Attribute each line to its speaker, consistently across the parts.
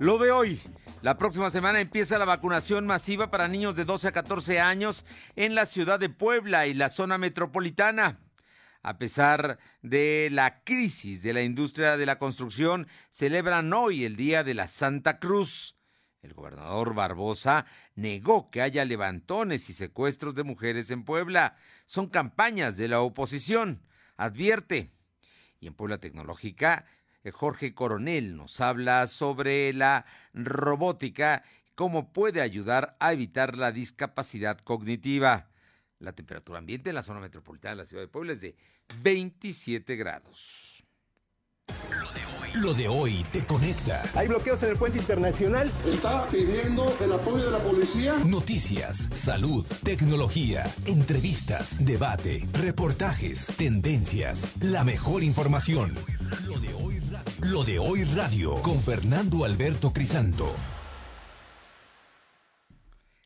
Speaker 1: Lo de hoy. La próxima semana empieza la vacunación masiva para niños de 12 a 14 años en la ciudad de Puebla y la zona metropolitana. A pesar de la crisis de la industria de la construcción, celebran hoy el Día de la Santa Cruz. El gobernador Barbosa negó que haya levantones y secuestros de mujeres en Puebla. Son campañas de la oposición, advierte. Y en Puebla Tecnológica Jorge Coronel nos habla sobre la robótica, cómo puede ayudar a evitar la discapacidad cognitiva. La temperatura ambiente en la zona metropolitana de la ciudad de Puebla es de 27 grados.
Speaker 2: Lo de hoy te conecta.
Speaker 3: Hay bloqueos en el puente internacional.
Speaker 4: Está pidiendo el apoyo de la policía.
Speaker 2: Noticias, salud, tecnología, entrevistas, debate, reportajes, tendencias, la mejor información. Lo de hoy Lo de hoy radio con Fernando Alberto Crisanto.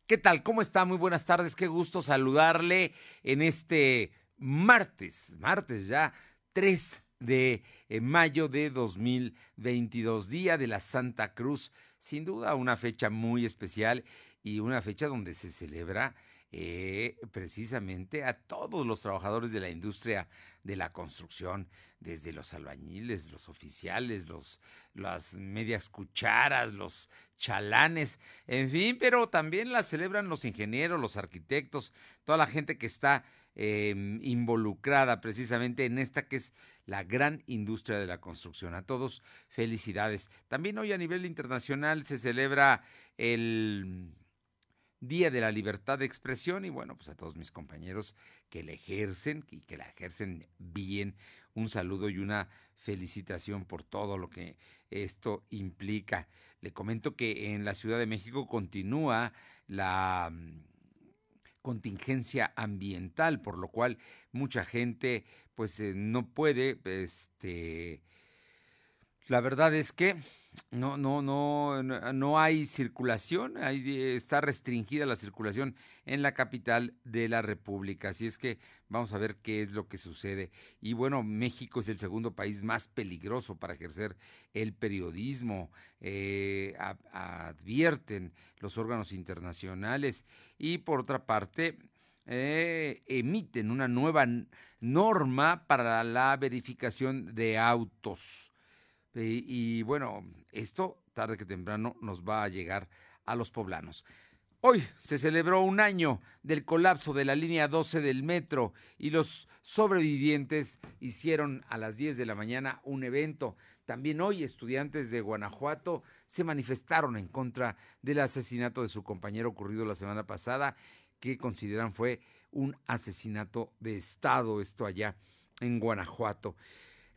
Speaker 1: ¿Qué tal? ¿Cómo está? Muy buenas tardes. Qué gusto saludarle en este martes, martes ya 3 de eh, mayo de 2022, Día de la Santa Cruz. Sin duda una fecha muy especial y una fecha donde se celebra eh, precisamente a todos los trabajadores de la industria de la construcción, desde los albañiles, los oficiales, los, las medias cucharas, los chalanes, en fin, pero también la celebran los ingenieros, los arquitectos, toda la gente que está em, involucrada precisamente en esta que es la gran industria de la construcción. A todos, felicidades. También hoy a nivel internacional se celebra el Día de la Libertad de Expresión y bueno, pues a todos mis compañeros que la ejercen y que la ejercen bien, un saludo y una felicitación por todo lo que esto implica. Le comento que en la Ciudad de México continúa la mm, contingencia ambiental, por lo cual mucha gente pues eh, no puede, este, la verdad es que no, no, no, no hay circulación, está restringida la circulación en la capital de la República. Así es que vamos a ver qué es lo que sucede. Y bueno, México es el segundo país más peligroso para ejercer el periodismo, eh, advierten los órganos internacionales. Y por otra parte, eh, emiten una nueva norma para la verificación de autos. Y, bueno, esto tarde que temprano nos va a llegar a los poblanos. Hoy se celebró un año del colapso de la línea 12 del metro y los sobrevivientes hicieron a las 10 de la mañana un evento. También hoy estudiantes de Guanajuato se manifestaron en contra del asesinato de su compañero ocurrido la semana pasada, que consideran fue un asesinato de Estado, esto allá en Guanajuato.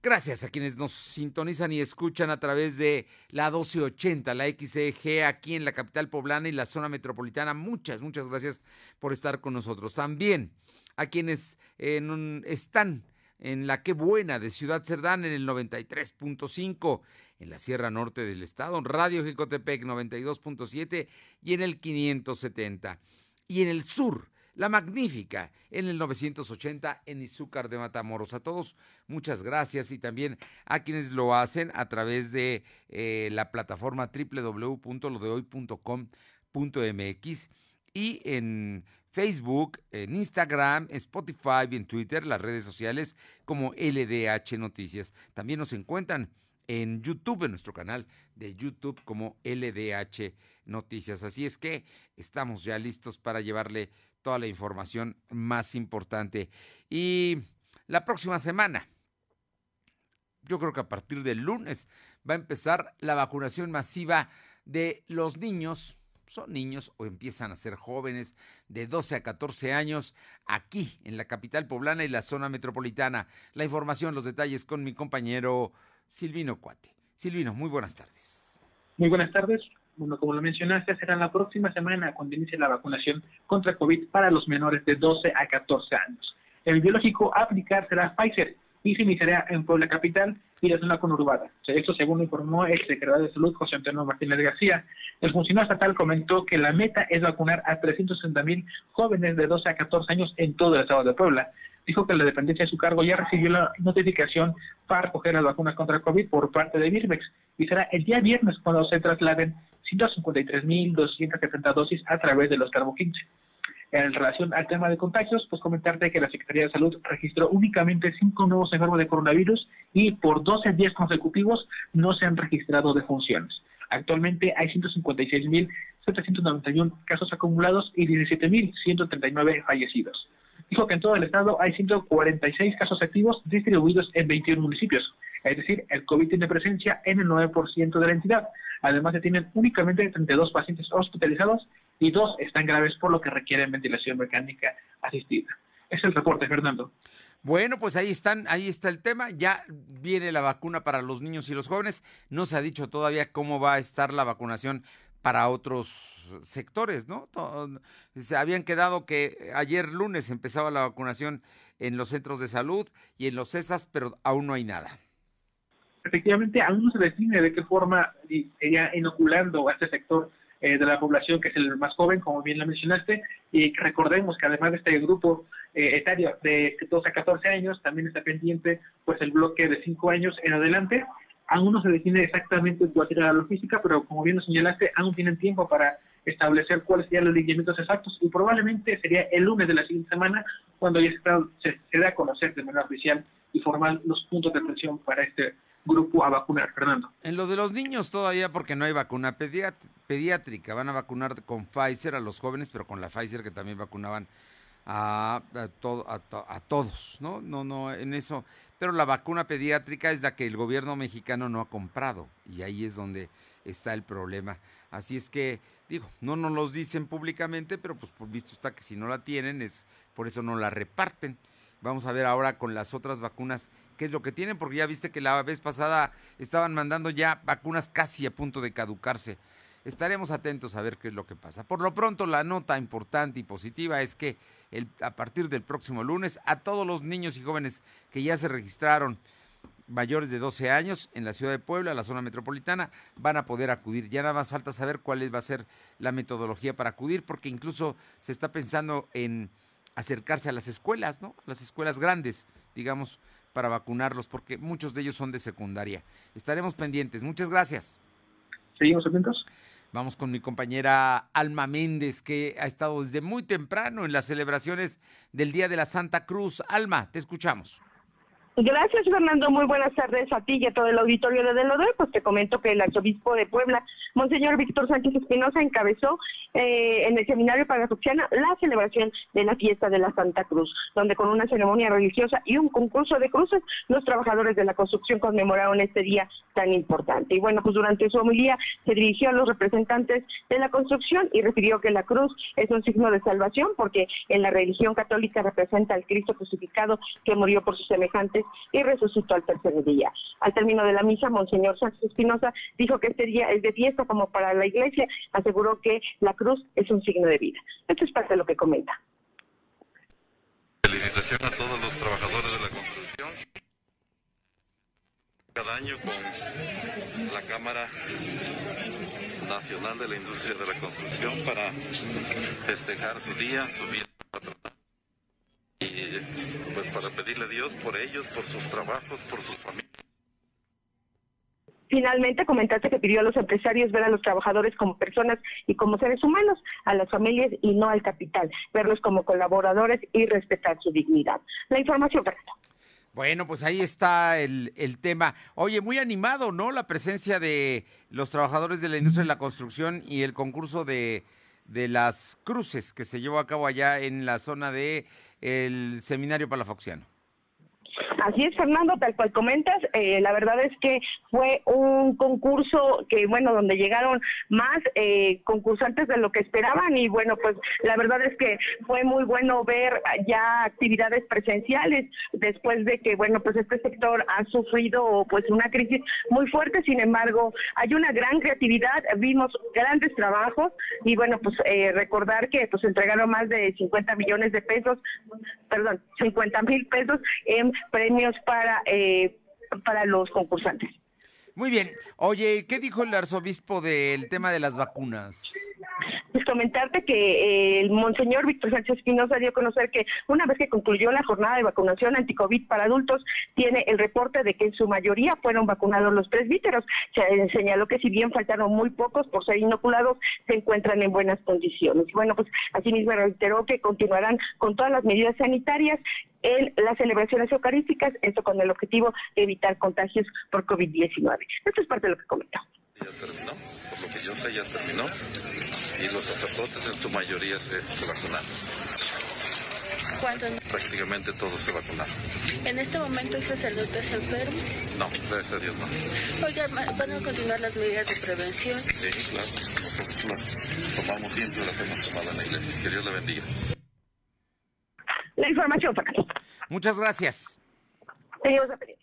Speaker 1: Gracias a quienes nos sintonizan y escuchan a través de la 1280, la XEG, aquí en la capital poblana y la zona metropolitana. Muchas, muchas gracias por estar con nosotros. También a quienes están en la Qué Buena de Ciudad Cerdán en el 93.5, en la Sierra Norte del Estado, Radio Jicotepec 92.7 y en el 570. Y en el sur, la Magnífica en el 980 en Izúcar de Matamoros. A todos, muchas gracias y también a quienes lo hacen a través de eh, la plataforma www.lodehoy.com.mx y en Facebook, en Instagram, Spotify y en Twitter, las redes sociales como LDH Noticias. También nos encuentran en YouTube, en nuestro canal de YouTube como LDH Noticias. Así es que estamos ya listos para llevarle toda la información más importante. Y la próxima semana, yo creo que a partir del lunes va a empezar la vacunación masiva de los niños, son niños o empiezan a ser jóvenes de 12 a 14 años aquí en la capital poblana y la zona metropolitana. La información, los detalles con mi compañero Silvino Cuate. Silvino, muy buenas tardes.
Speaker 5: Muy buenas tardes bueno, como lo mencionaste, será la próxima semana cuando inicie la vacunación contra COVID para los menores de 12 a 14 años. El biológico a aplicar será Pfizer y se iniciará en Puebla Capital y la zona conurbada. Esto según informó el secretario de Salud, José Antonio Martínez García. El funcionario estatal comentó que la meta es vacunar a 360 mil jóvenes de 12 a 14 años en todo el estado de Puebla. Dijo que la dependencia de su cargo ya recibió la notificación para recoger las vacunas contra COVID por parte de Birmex y será el día viernes cuando se trasladen 153.270 dosis a través de los Carbo 15. En relación al tema de contagios, pues comentarte que la Secretaría de Salud registró únicamente cinco nuevos enfermos de coronavirus y por 12 días consecutivos no se han registrado defunciones. Actualmente hay 156.791 casos acumulados y 17.139 fallecidos. Dijo que en todo el estado hay 146 casos activos distribuidos en 21 municipios. Es decir, el COVID tiene presencia en el 9% de la entidad. Además, se tienen únicamente 32 pacientes hospitalizados y dos están graves por lo que requieren ventilación mecánica asistida. Es el reporte, Fernando.
Speaker 1: Bueno, pues ahí están, ahí está el tema. Ya viene la vacuna para los niños y los jóvenes. No se ha dicho todavía cómo va a estar la vacunación para otros sectores, ¿no? Se habían quedado que ayer lunes empezaba la vacunación en los centros de salud y en los CESAS, pero aún no hay nada.
Speaker 5: Efectivamente, aún no se define de qué forma sería inoculando a este sector eh, de la población que es el más joven, como bien lo mencionaste, y recordemos que además de este grupo eh, etario de 12 a 14 años, también está pendiente pues el bloque de 5 años en adelante. Aún no se define exactamente cuál será la logística, pero como bien lo señalaste, aún tienen tiempo para establecer cuáles serían los lineamientos exactos y probablemente sería el lunes de la siguiente semana cuando ya se, se, dé a conocer de manera oficial y formal los puntos de atención para este grupo a vacunar, Fernando.
Speaker 1: En lo de los niños todavía porque no hay vacuna pediátrica, van a vacunar con Pfizer a los jóvenes, pero con la Pfizer que también vacunaban a, a, todos, ¿no? No, no, en eso. Pero la vacuna pediátrica es la que el gobierno mexicano no ha comprado y ahí es donde está el problema. Así es que, digo, no nos los dicen públicamente, pero pues por visto está que si no la tienen es por eso no la reparten. Vamos a ver ahora con las otras vacunas qué es lo que tienen, porque ya viste que la vez pasada estaban mandando ya vacunas casi a punto de caducarse. Estaremos atentos a ver qué es lo que pasa. Por lo pronto, la nota importante y positiva es que el, a partir del próximo lunes, a todos los niños y jóvenes que ya se registraron mayores de 12 años en la ciudad de Puebla, la zona metropolitana, van a poder acudir. Ya nada más falta saber cuál va a ser la metodología para acudir, porque incluso se está pensando en acercarse a las escuelas, ¿no? Las escuelas grandes, digamos, para vacunarlos, porque muchos de ellos son de secundaria. Estaremos pendientes. Muchas gracias.
Speaker 5: Seguimos atentos.
Speaker 1: Vamos con mi compañera Alma Méndez, que ha estado desde muy temprano en las celebraciones del Día de la Santa Cruz. Alma, te escuchamos.
Speaker 6: Gracias, Fernando. Muy buenas tardes a ti y a todo el auditorio de Delodel. Pues te comento que el arzobispo de Puebla, Monseñor Víctor Sánchez Espinosa, encabezó eh, en el seminario parafuxiana la celebración de la fiesta de la Santa Cruz, donde con una ceremonia religiosa y un concurso de cruces, los trabajadores de la construcción conmemoraron este día tan importante. Y bueno, pues durante su homilía se dirigió a los representantes de la construcción y refirió que la cruz es un signo de salvación porque en la religión católica representa al Cristo crucificado que murió por sus semejantes y resucitó al tercer día. Al término de la misa, Monseñor Sánchez Espinosa dijo que este día es de fiesta como para la iglesia, aseguró que la cruz es un signo de vida. Esto es parte de lo que comenta.
Speaker 7: Felicitación a todos los trabajadores de la construcción. Cada año con la Cámara Nacional de la Industria de la Construcción para festejar su día, su vida y pues para pedirle a Dios por ellos, por sus trabajos, por sus familias.
Speaker 6: Finalmente, comentaste que pidió a los empresarios ver a los trabajadores como personas y como seres humanos, a las familias y no al capital, verlos como colaboradores y respetar su dignidad. La información, Fernando.
Speaker 1: Bueno, pues ahí está el, el, tema. Oye, muy animado, ¿no? La presencia de los trabajadores de la industria de la construcción y el concurso de, de las cruces que se llevó a cabo allá en la zona de el Seminario Palafoxiano.
Speaker 6: Así es, Fernando, tal cual comentas, eh, la verdad es que fue un concurso que, bueno, donde llegaron más eh, concursantes de lo que esperaban y, bueno, pues la verdad es que fue muy bueno ver ya actividades presenciales después de que, bueno, pues este sector ha sufrido pues una crisis muy fuerte, sin embargo, hay una gran creatividad, vimos grandes trabajos y, bueno, pues eh, recordar que pues entregaron más de 50 millones de pesos, perdón, 50 mil pesos en premios para, eh, para los concursantes.
Speaker 1: Muy bien. Oye, ¿qué dijo el arzobispo del tema de las vacunas?
Speaker 6: Pues comentarte que eh, el monseñor Víctor Sánchez Espinosa dio a conocer que una vez que concluyó la jornada de vacunación anticovid para adultos, tiene el reporte de que en su mayoría fueron vacunados los presbíteros. Se señaló que si bien faltaron muy pocos por ser inoculados, se encuentran en buenas condiciones. Y bueno, pues asimismo reiteró que continuarán con todas las medidas sanitarias en las celebraciones eucarísticas, esto con el objetivo de evitar contagios por COVID-19. Esto es parte de lo que comentó.
Speaker 7: Ya terminó, por lo que yo sé ya terminó y los sacerdotes en su mayoría se, se vacunaron.
Speaker 8: ¿Cuántos?
Speaker 7: Prácticamente todos se vacunaron.
Speaker 8: En este momento el sacerdote es enfermo.
Speaker 7: No, gracias a Dios no.
Speaker 8: Oiga, ¿van a continuar las medidas de prevención?
Speaker 7: Sí, claro, nosotros las tomamos siempre, las hemos tomado en la iglesia. Que Dios la bendiga.
Speaker 6: La información, Fernando.
Speaker 1: Muchas gracias.
Speaker 6: Seguimos a pedir.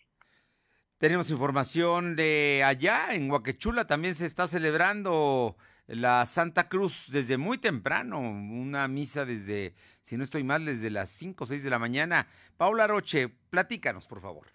Speaker 1: Tenemos información de allá, en Huaquechula también se está celebrando la Santa Cruz desde muy temprano, una misa desde, si no estoy mal, desde las 5 o 6 de la mañana. Paula Roche, platícanos, por favor.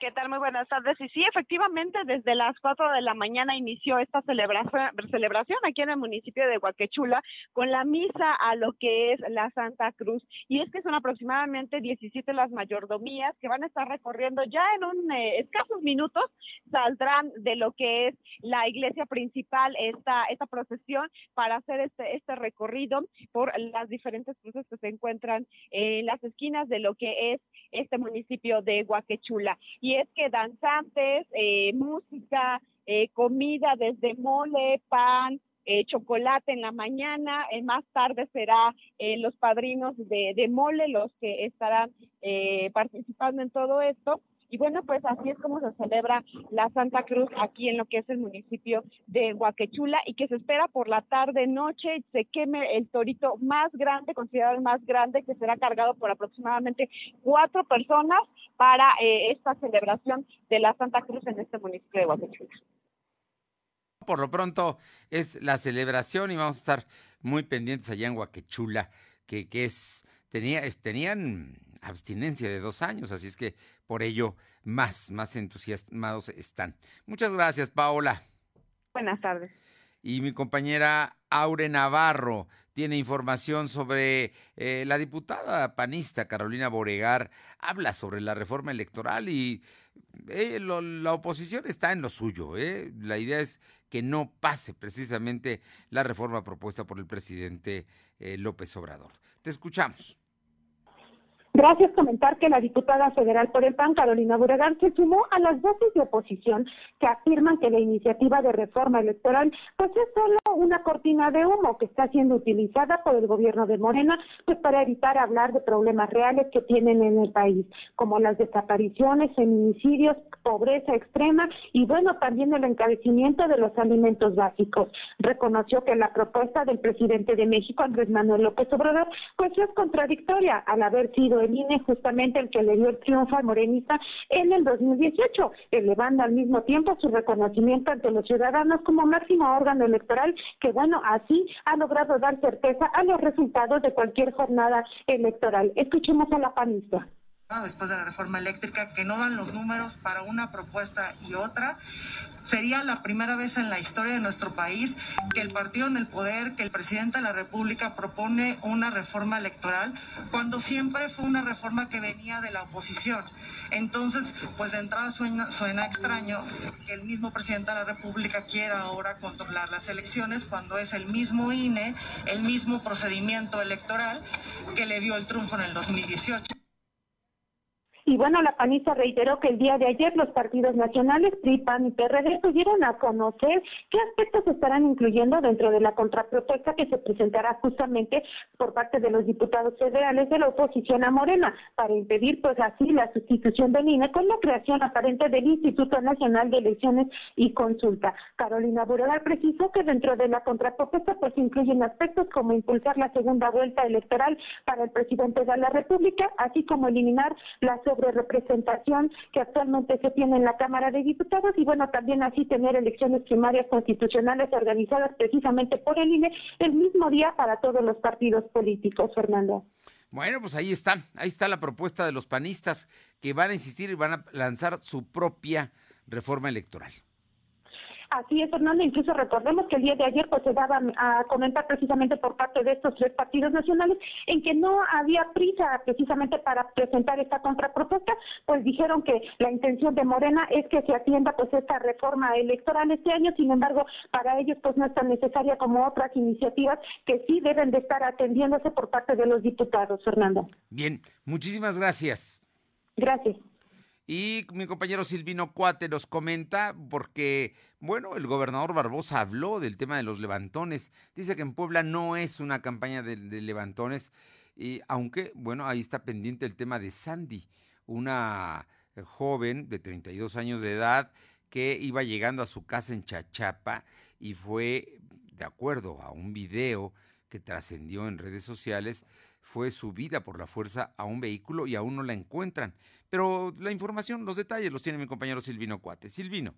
Speaker 9: ¿Qué tal? Muy buenas tardes. Y sí, efectivamente, desde las 4 de la mañana inició esta celebración, aquí en el municipio de Huaquechula con la misa a lo que es la Santa Cruz. Y es que son aproximadamente 17 las mayordomías que van a estar recorriendo ya en un eh, escasos minutos. Saldrán de lo que es la iglesia principal esta, esta procesión para hacer este, este recorrido por las diferentes cruces que se encuentran en las esquinas de lo que es este municipio de Huaquechula y es que danzantes, eh, música, eh, comida desde mole, pan, eh, chocolate en la mañana, eh, más tarde será eh, los padrinos de, de mole los que estarán eh, participando en todo esto. Y bueno, pues así es como se celebra la Santa Cruz aquí en lo que es el municipio de Huaquechula y que se espera por la tarde, noche, se queme el torito más grande, considerado el más grande, que será cargado por aproximadamente cuatro personas para eh, esta celebración de la Santa Cruz en este municipio de Huaquechula.
Speaker 1: Por lo pronto es la celebración y vamos a estar muy pendientes allá en Huaquechula, que, que es, tenía, es- tenían abstinencia de dos años, así es que por ello más, más entusiasmados están. Muchas gracias, Paola.
Speaker 9: Buenas tardes.
Speaker 1: Y mi compañera Aure Navarro tiene información sobre eh, la diputada panista Carolina Boregar. Habla sobre la reforma electoral y eh, lo- la oposición está en lo suyo. ¿eh? La idea es que no pase precisamente la reforma propuesta por el presidente López Obrador. Te escuchamos.
Speaker 10: Gracias. Comentar que la diputada federal por el PAN, Carolina Buregar, se sumó a las voces de oposición que afirman que la iniciativa de reforma electoral pues es solo una cortina de humo que está siendo utilizada por el gobierno de Morena pues para evitar hablar de problemas reales que tienen en el país, como las desapariciones, feminicidios, pobreza extrema y bueno, también el encarecimiento de los alimentos básicos. Reconoció que la propuesta del presidente de México, Andrés Manuel López Obrador, pues es contradictoria al haber sido justamente el que le dio el triunfo al morenista en el 2018, elevando al mismo tiempo su reconocimiento ante los ciudadanos como máximo órgano electoral que bueno, así ha logrado dar certeza a los resultados de cualquier jornada electoral. Escuchemos a la panista.
Speaker 11: Después de la reforma eléctrica que no dan los números para una propuesta y otra. Sería la primera vez en la historia de nuestro país que el partido en el poder, que el presidente de la República propone una reforma electoral cuando siempre fue una reforma que venía de la oposición. Entonces, pues de entrada suena, extraño que el mismo presidente de la República quiera ahora controlar las elecciones cuando es el mismo INE, el mismo procedimiento electoral que le dio el triunfo en el 2018.
Speaker 10: Y bueno, la panista reiteró que el día de ayer los partidos nacionales, PRI, PAN y PRD, pudieron a conocer qué aspectos estarán incluyendo dentro de la contrapropuesta que se presentará justamente por parte de los diputados federales de la oposición a Morena, para impedir pues así la sustitución del INE con la creación aparente del Instituto Nacional de Elecciones y Consulta. Carolina Buregar precisó que dentro de la contrapropuesta pues incluyen aspectos como impulsar la segunda vuelta electoral para el presidente de la República, así como eliminar la representación que actualmente se tiene en la Cámara de Diputados y bueno, también así tener elecciones primarias constitucionales organizadas precisamente por el INE el mismo día para todos los partidos políticos, Fernando.
Speaker 1: Bueno, pues ahí está, ahí está la propuesta de los panistas que van a insistir y van a lanzar su propia reforma electoral.
Speaker 10: Así es, Fernando. Incluso recordemos que el día de ayer pues se daba a comentar precisamente por parte de estos tres partidos nacionales en que no había prisa precisamente para presentar esta contrapropuesta, pues dijeron que la intención de Morena es que se atienda pues esta reforma electoral este año, sin embargo, para ellos pues no es tan necesaria como otras iniciativas que sí deben de estar atendiéndose por parte de los diputados, Fernando.
Speaker 1: Bien, muchísimas gracias.
Speaker 10: Gracias.
Speaker 1: Y mi compañero Silvino Cuate nos comenta, porque, bueno, el gobernador Barbosa habló del tema de los levantones. Dice que en Puebla no es una campaña de, levantones, y aunque, bueno, ahí está pendiente el tema de Sandy, una joven de 32 años de edad que iba llegando a su casa en Chachapa y fue, de acuerdo a un video que trascendió en redes sociales, fue subida por la fuerza a un vehículo y aún no la encuentran. Pero la información, los detalles los tiene mi compañero Silvino Cuate. Silvino.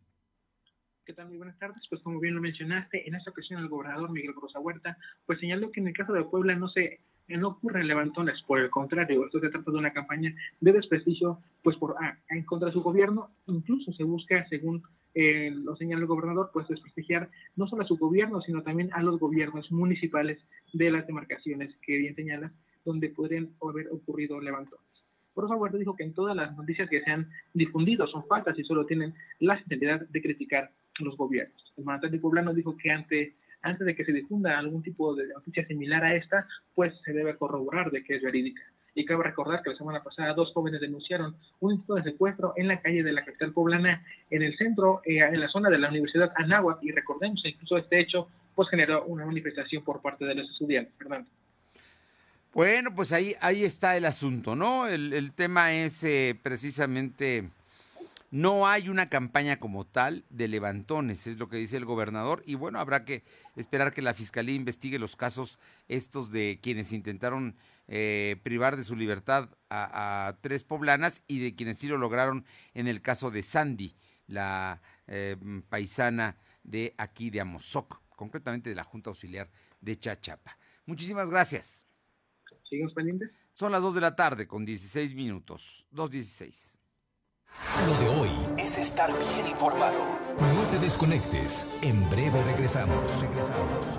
Speaker 5: ¿Qué tal? Muy buenas tardes. Pues como bien lo mencionaste, en esta ocasión el gobernador Miguel Rosa Huerta pues señaló que en el caso de Puebla no se no ocurren levantones, por el contrario, esto se trata de una campaña de desprestigio pues por ah, en contra de su gobierno, incluso se busca, según eh, lo señala el gobernador, pues desprestigiar no solo a su gobierno, sino también a los gobiernos municipales de las demarcaciones que bien señala, donde podrían haber ocurrido levantones. Por eso dijo que en todas las noticias que se han difundido son falsas y solo tienen la finalidad de criticar los gobiernos. El mandatario poblano dijo que ante, antes de que se difunda algún tipo de noticia similar a esta, pues se debe corroborar de que es verídica. Y cabe recordar que la semana pasada dos jóvenes denunciaron un intento de secuestro en la calle de la capital poblana, en el centro, eh, en la zona de la Universidad Anáhuac, y recordemos incluso este hecho pues generó una manifestación por parte de los estudiantes. Fernando.
Speaker 1: Bueno, pues ahí, ahí está el asunto, ¿no? El, tema es eh, precisamente, no hay una campaña como tal de levantones, es lo que dice el gobernador, y bueno, habrá que esperar que la Fiscalía investigue los casos estos de quienes intentaron eh, privar de su libertad a, a, tres poblanas y de quienes sí lo lograron en el caso de Sandy, la eh, paisana de aquí de Amozoc, concretamente de la Junta Auxiliar de Chachapa. Muchísimas gracias.
Speaker 5: ¿Seguimos pendientes?
Speaker 1: Son las 2 de la tarde con 16 minutos. 2.16.
Speaker 2: Lo de hoy es estar bien informado. No te desconectes. En breve regresamos. Regresamos.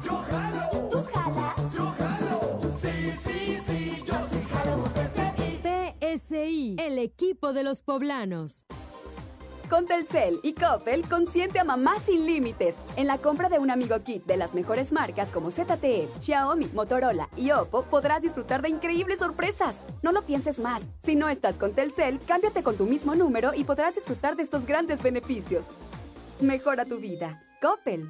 Speaker 12: El equipo de los poblanos.
Speaker 13: Con Telcel y Coppel, consiente a mamá sin límites. En la compra de un amigo kit de las mejores marcas como ZTE, Xiaomi, Motorola y Oppo, podrás disfrutar de increíbles sorpresas. No lo pienses más. Si no estás con Telcel, cámbiate con tu mismo número y podrás disfrutar de estos grandes beneficios. Mejora tu vida. Coppel.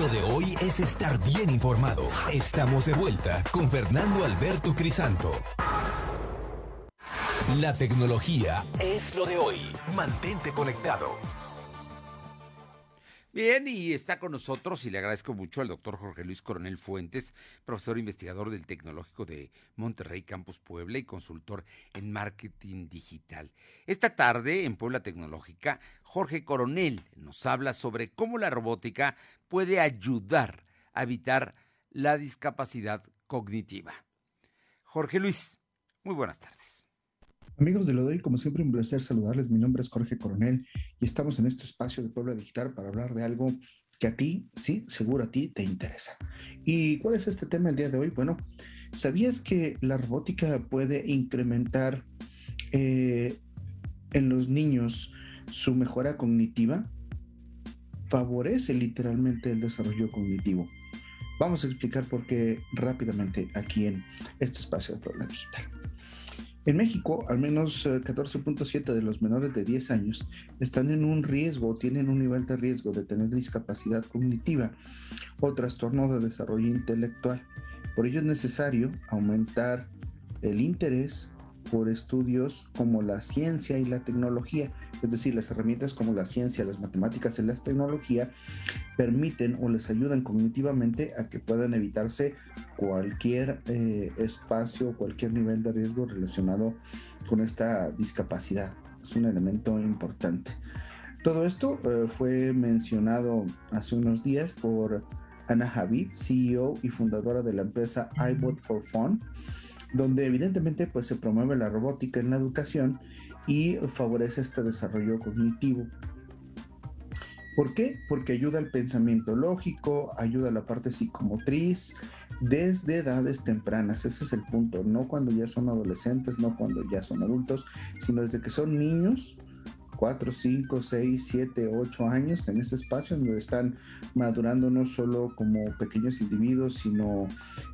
Speaker 2: Lo de hoy es estar bien informado. Estamos de vuelta con Fernando Alberto Crisanto. La tecnología es lo de hoy. Mantente conectado.
Speaker 1: Bien, y está con nosotros, y le agradezco mucho al doctor Jorge Luis Coronel Fuentes, profesor investigador del Tecnológico de Monterrey Campus Puebla y consultor en marketing digital. Esta tarde, en Puebla Tecnológica, Jorge Coronel nos habla sobre cómo la robótica puede ayudar a evitar la discapacidad cognitiva. Jorge Luis, muy buenas tardes.
Speaker 14: Amigos de lo de hoy, como siempre, un placer saludarles. Mi nombre es Jorge Coronel y estamos en este espacio de Puebla Digital para hablar de algo que a ti, sí, seguro a ti te interesa. ¿Y cuál es este tema el día de hoy? Bueno, ¿sabías que la robótica puede incrementar eh, en los niños su mejora cognitiva? Favorece literalmente el desarrollo cognitivo. Vamos a explicar por qué rápidamente aquí en este espacio de Puebla Digital. En México, al menos 14.7 de los menores de 10 años están en un riesgo, tienen un nivel de riesgo de tener discapacidad cognitiva o trastorno de desarrollo intelectual. Por ello es necesario aumentar el interés por estudios como la ciencia y la tecnología, es decir, las herramientas como la ciencia, las matemáticas y la tecnología permiten o les ayudan cognitivamente a que puedan evitarse cualquier eh, espacio, cualquier nivel de riesgo relacionado con esta discapacidad. Es un elemento importante. Todo esto eh, fue mencionado hace unos días por Ana Habib, CEO y fundadora de la empresa iBot for Fun, donde evidentemente pues se promueve la robótica en la educación y favorece este desarrollo cognitivo. ¿Por qué? Porque ayuda al pensamiento lógico, ayuda a la parte psicomotriz desde edades tempranas. Ese es el punto, no cuando ya son adolescentes, no cuando ya son adultos, sino desde que son niños 4, 5, 6, 7, 8 años en ese espacio donde están madurando no solo como pequeños individuos, sino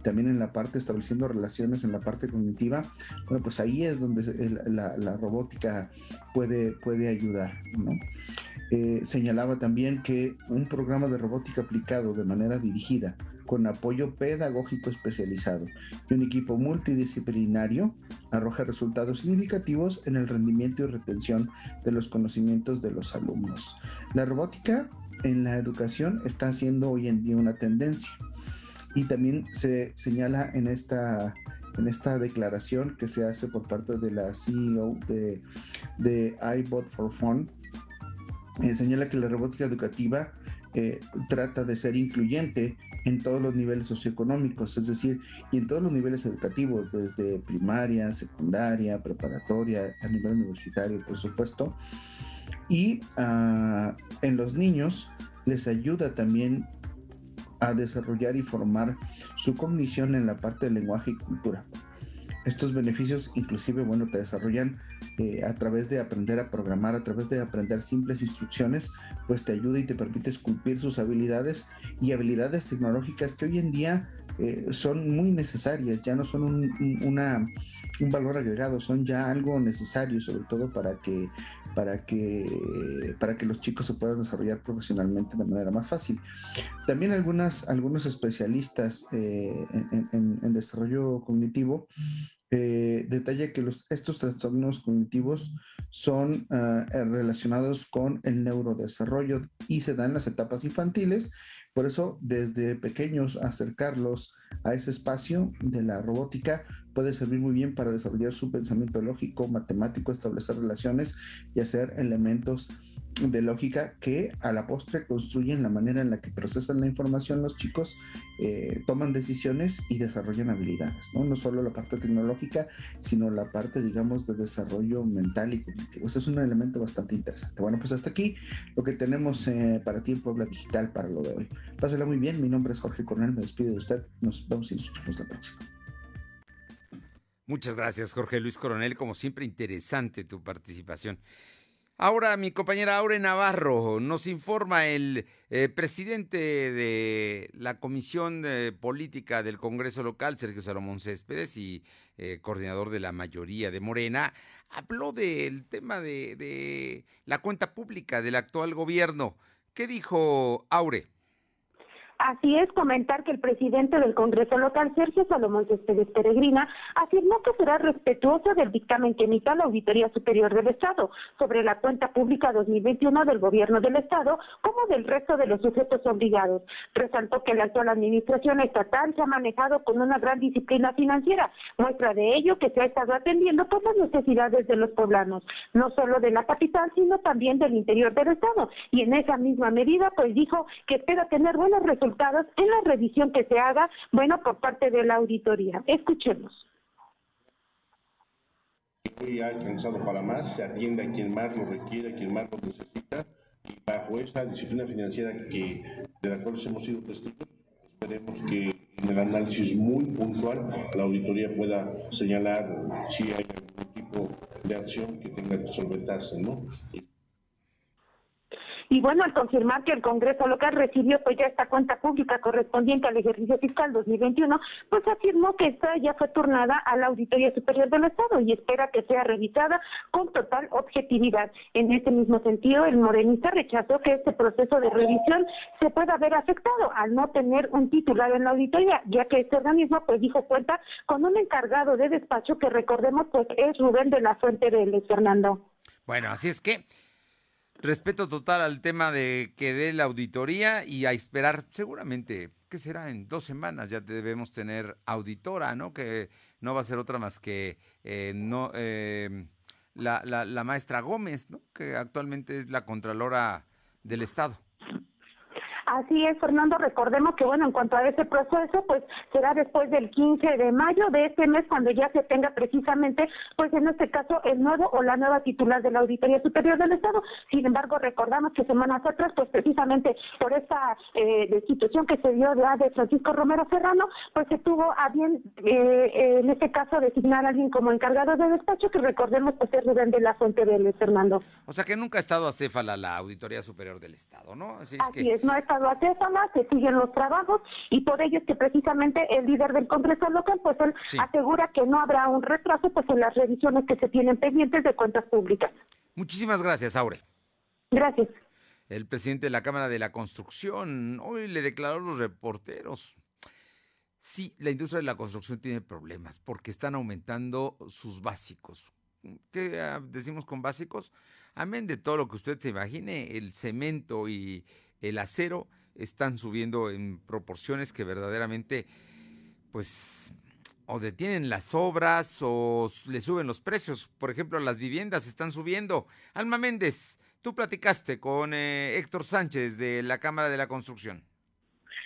Speaker 14: también en la parte estableciendo relaciones en la parte cognitiva. Bueno, pues ahí es donde la robótica puede, puede ayudar, ¿no? Eh, señalaba también que un programa de robótica aplicado de manera dirigida con apoyo pedagógico especializado y un equipo multidisciplinario arroja resultados significativos en el rendimiento y retención de los conocimientos de los alumnos. La robótica en la educación está siendo hoy en día una tendencia y también se señala en esta en esta declaración que se hace por parte de la CEO de, de iBot for Fun, eh, señala que la robótica educativa eh, trata de ser incluyente en todos los niveles socioeconómicos, es decir, y en todos los niveles educativos, desde primaria, secundaria, preparatoria, a nivel universitario, por supuesto. Y ah, en los niños les ayuda también a desarrollar y formar su cognición en la parte del lenguaje y cultura. Estos beneficios inclusive, bueno, te desarrollan eh, a través de aprender a programar, a través de aprender simples instrucciones, pues te ayuda y te permite esculpir sus habilidades y habilidades tecnológicas que hoy en día eh, son muy necesarias, ya no son un, valor agregado, son ya algo necesario, sobre todo para que, para que, para que los chicos se puedan desarrollar profesionalmente de manera más fácil. También algunas, algunos especialistas eh, en desarrollo cognitivo eh, detalla que los, estos trastornos cognitivos son eh, relacionados con el neurodesarrollo y se dan en las etapas infantiles. Por eso, desde pequeños, acercarlos a ese espacio de la robótica puede servir muy bien para desarrollar su pensamiento lógico, matemático, establecer relaciones y hacer elementos de lógica que a la postre construyen la manera en la que procesan la información los chicos, eh, toman decisiones y desarrollan habilidades, ¿no? No solo la parte tecnológica, sino la parte, digamos, de desarrollo mental y cognitivo. Ese es un elemento bastante interesante. Bueno, pues hasta aquí lo que tenemos eh, para ti en Puebla Digital para lo de hoy. Pásela muy bien, mi nombre es Jorge Cornel, me despido de usted, nos vemos y escuchamos la próxima.
Speaker 1: Muchas gracias, Jorge Luis Coronel. Como siempre, interesante tu participación. Ahora mi compañera Aure Navarro nos informa el eh, presidente de la Comisión de Política del Congreso Local, Sergio Salomón Céspedes, y eh, coordinador de la mayoría de Morena, habló del tema de la cuenta pública del actual gobierno. ¿Qué dijo Aure?
Speaker 10: Así es, comentar que el presidente del Congreso local, Sergio Salomón Céspedes Peregrina, afirmó que será respetuoso del dictamen que emita la Auditoría Superior del Estado sobre la cuenta pública 2021 del Gobierno del Estado, como del resto de los sujetos obligados. Resaltó que la actual administración estatal se ha manejado con una gran disciplina financiera, muestra de ello que se ha estado atendiendo por las necesidades de los poblanos, no solo de la capital, sino también del interior del Estado. Y en esa misma medida, pues dijo que espera tener buenos resultados en la revisión que se haga, bueno, por parte de la auditoría. Escuchemos.
Speaker 4: Ha alcanzado para más, se atiende a quien más lo requiere, a quien más lo necesita, y bajo esta disciplina financiera que, de la cual hemos sido testigos, esperemos que en el análisis muy puntual la auditoría pueda señalar si hay algún tipo de acción que tenga que solventarse, ¿no?
Speaker 10: Bueno, al confirmar que el Congreso local recibió pues ya esta cuenta pública correspondiente al ejercicio fiscal 2021, pues afirmó que esta ya fue turnada a la Auditoría Superior del Estado y espera que sea revisada con total objetividad. En este mismo sentido, el morenista rechazó que este proceso de revisión se pueda ver afectado al no tener un titular en la auditoría, ya que este organismo pues dijo cuenta con un encargado de despacho que recordemos pues es Rubén de la Fuente de Fernando.
Speaker 1: Bueno, así es que respeto total al tema de que dé la auditoría y a esperar seguramente, ¿qué será? En dos semanas ya debemos tener auditora, ¿no? Que no va a ser otra más que eh, no eh, la, la, la maestra Gómez, ¿no? Que actualmente es la Contralora del Estado.
Speaker 10: Así es, Fernando. Recordemos que, bueno, en cuanto a ese proceso, pues será después del 15 de mayo de este mes cuando ya se tenga precisamente, pues en este caso, el nuevo o la nueva titular de la Auditoría Superior del Estado. Sin embargo, recordamos que semanas atrás, pues precisamente por esta eh, destitución que se dio de, de Francisco Romero Serrano, pues se tuvo a bien, eh, en este caso, designar a alguien como encargado de despacho, que recordemos pues es Rubén de la Fuente del Fernando.
Speaker 1: O sea que nunca ha estado acéfala la Auditoría Superior del Estado, ¿no?
Speaker 10: Así es, Así es no ha estado acéfala, se siguen los trabajos y por ello es que precisamente el líder del Congreso local, pues él
Speaker 1: Sí.
Speaker 10: asegura que no habrá un retraso pues en las revisiones que se tienen pendientes de cuentas públicas.
Speaker 1: Muchísimas gracias, Aure.
Speaker 10: Gracias.
Speaker 1: El presidente de la Cámara de la Construcción hoy le declaró a los reporteros. Sí, la industria de la construcción tiene problemas porque están aumentando sus básicos. ¿Qué ah, decimos con básicos? Amén de todo lo que usted se imagine, el cemento y el acero están subiendo en proporciones que verdaderamente, pues, o detienen las obras o le suben los precios. Por ejemplo, las viviendas están subiendo. Alma Méndez, tú platicaste con eh, Héctor Sánchez de la Cámara de la Construcción.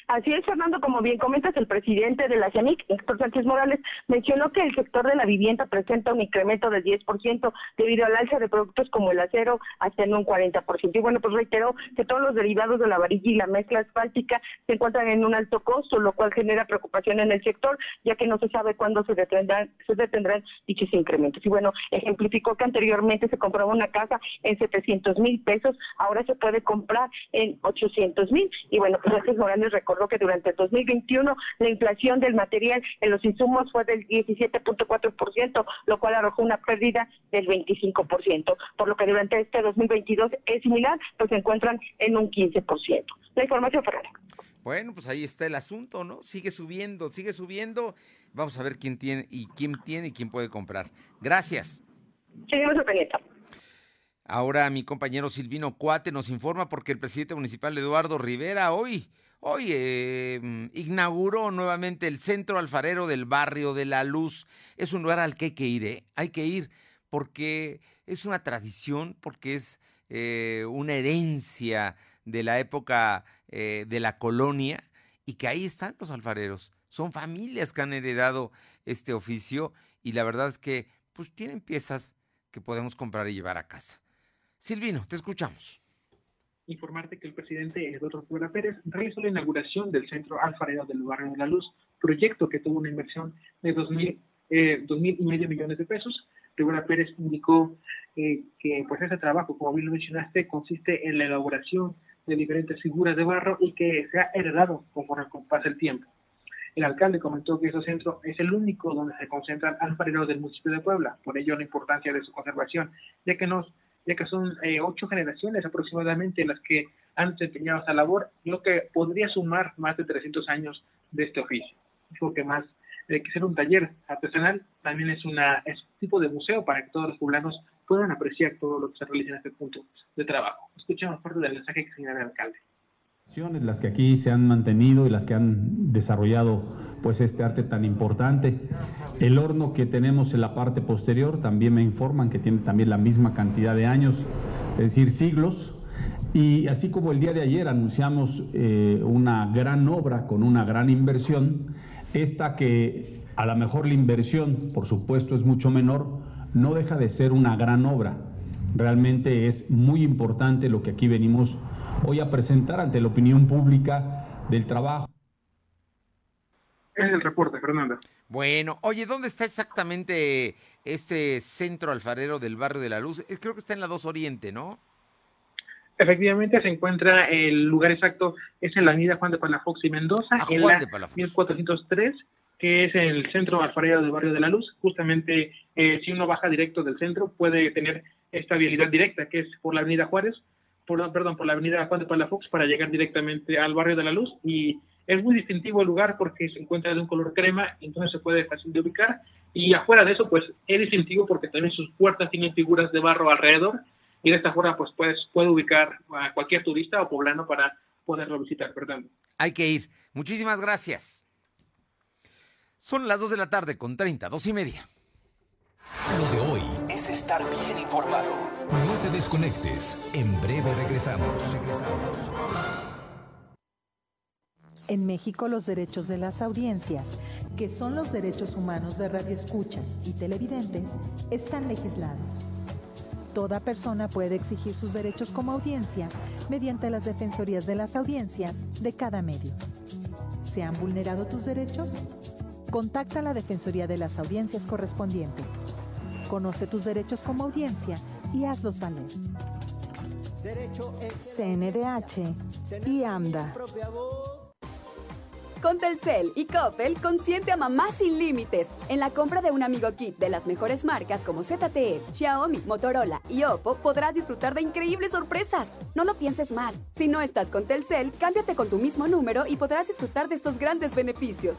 Speaker 6: Así es, Fernando, como bien comentas, el presidente de la CIANIC, Héctor Sánchez Morales, mencionó que el sector de la vivienda presenta un incremento del 10% debido al alza de productos como el acero hasta en un 40%. Y bueno, pues reiteró que todos los derivados de la varilla y la mezcla asfáltica se encuentran en un alto costo, lo cual genera preocupación en el sector, ya que no se sabe cuándo se detendrán, se detendrán dichos incrementos. Y bueno, ejemplificó que anteriormente se compraba una casa en 700 mil pesos, ahora se puede comprar en 800 mil. Y bueno, pues Sánchez Morales recordó que durante el 2021 la inflación del material en los insumos fue del 17.4%, lo cual arrojó una pérdida del 25%, por lo que durante este 2022 es similar, pues se encuentran en un 15%. La información, Fernando.
Speaker 1: Bueno, pues ahí está el asunto, ¿no? Sigue subiendo, sigue subiendo. Vamos a ver quién tiene y quién tiene y quién puede comprar. Gracias.
Speaker 6: Seguimos pendiente.
Speaker 1: Ahora mi compañero Silvino Cuate nos informa porque el presidente municipal Eduardo Rivera hoy, hoy mm, inauguró nuevamente el Centro Alfarero del Barrio de la Luz. Es un lugar al que hay que ir, ¿eh? Hay que ir porque es una tradición, porque es eh, una herencia de la época eh, de la colonia y que ahí están los alfareros. Son familias que han heredado este oficio y la verdad es que pues tienen piezas que podemos comprar y llevar a casa. Silvino, te escuchamos.
Speaker 5: Informarte que el presidente Eduardo Rivera Pérez realizó la inauguración del Centro Alfarero del Barrio de la Luz, proyecto que tuvo una inversión de dos mil, eh, dos mil y medio millones de pesos. Rivera Pérez indicó eh, que pues ese trabajo, como bien lo mencionaste, consiste en la elaboración de diferentes figuras de barro y que se ha heredado conforme pasa el tiempo. El alcalde comentó que ese centro es el único donde se concentran alfareros del municipio de Puebla, por ello la importancia de su conservación, ya que nos ya que son eh, ocho generaciones aproximadamente las que han desempeñado esta labor, lo que podría sumar más de 300 años de este oficio. Dijo que más de que ser un taller artesanal, también es, una, es un tipo de museo para que todos los poblanos puedan apreciar todo lo que se realiza en este punto de trabajo. Escuchemos parte del mensaje que señala el alcalde.
Speaker 15: Las que aquí se han mantenido y las que han desarrollado pues este arte tan importante. El horno que tenemos en la parte posterior también me informan que tiene también la misma cantidad de años, es decir, siglos. Y así como el día de ayer anunciamos eh, una gran obra con una gran inversión, esta que a lo mejor la inversión, por supuesto, es mucho menor, no deja de ser una gran obra. Realmente es muy importante lo que aquí venimos hoy a presentar ante la opinión pública del trabajo.
Speaker 5: Es el reporte, Fernando.
Speaker 1: Bueno, oye, ¿dónde está exactamente este centro alfarero del barrio de la Luz? Eh, Creo que está en la 2 Oriente, ¿no?
Speaker 5: Efectivamente, se encuentra el lugar exacto, es en la avenida Juan de Palafox y Mendoza,
Speaker 1: Ah,
Speaker 5: en
Speaker 1: Juan
Speaker 5: la
Speaker 1: de Palafox.
Speaker 5: 1403, que es el centro alfarero del barrio de la Luz. Justamente, eh, si uno baja directo del centro, puede tener esta vialidad directa, que es por la avenida Juárez, por, perdón, por la avenida Juan de Palafox, para llegar directamente al barrio de la Luz. Y es muy distintivo el lugar porque se encuentra de un color crema, entonces se puede fácil de ubicar. Y afuera de eso, pues es distintivo porque también sus puertas tienen figuras de barro alrededor y de esta forma pues puedes, puede ubicar a cualquier turista o poblano para poderlo visitar, Fernando.
Speaker 1: Hay que ir. Muchísimas gracias. Son las 2 de la tarde con 30, dos y media.
Speaker 2: Lo de hoy es estar bien informado. No te desconectes. En breve regresamos. Regresamos.
Speaker 16: En México los derechos de las audiencias, que son los derechos humanos de radioescuchas y televidentes, están legislados. Toda persona puede exigir sus derechos como audiencia mediante las defensorías de las audiencias de cada medio. ¿Se han vulnerado tus derechos? Contacta a la Defensoría de las Audiencias correspondiente. Conoce tus derechos como audiencia y hazlos valer. CNDH y AMDA.
Speaker 13: Con Telcel y Coppel, consiente a mamá sin límites. En la compra de un amigo kit de las mejores marcas como ZTE, Xiaomi, Motorola y Oppo, podrás disfrutar de increíbles sorpresas. No lo pienses más. Si no estás con Telcel, cámbiate con tu mismo número y podrás disfrutar de estos grandes beneficios.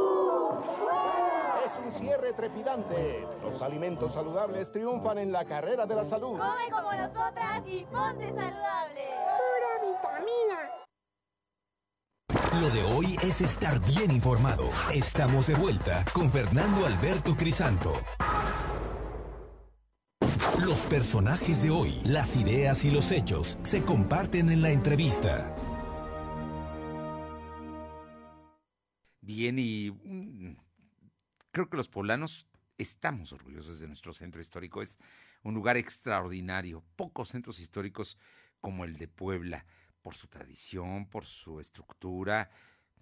Speaker 17: Es un cierre trepidante. Los alimentos saludables triunfan en la carrera de la salud.
Speaker 18: Come como nosotras y ponte saludable. Pura vitamina.
Speaker 2: Lo de hoy es estar bien informado. Estamos de vuelta con Fernando Alberto Crisanto. Los personajes de hoy, las ideas y los hechos se comparten en la entrevista.
Speaker 1: Bien, y creo que los poblanos estamos orgullosos de nuestro centro histórico. Es un lugar extraordinario. Pocos centros históricos como el de Puebla, por su tradición, por su estructura.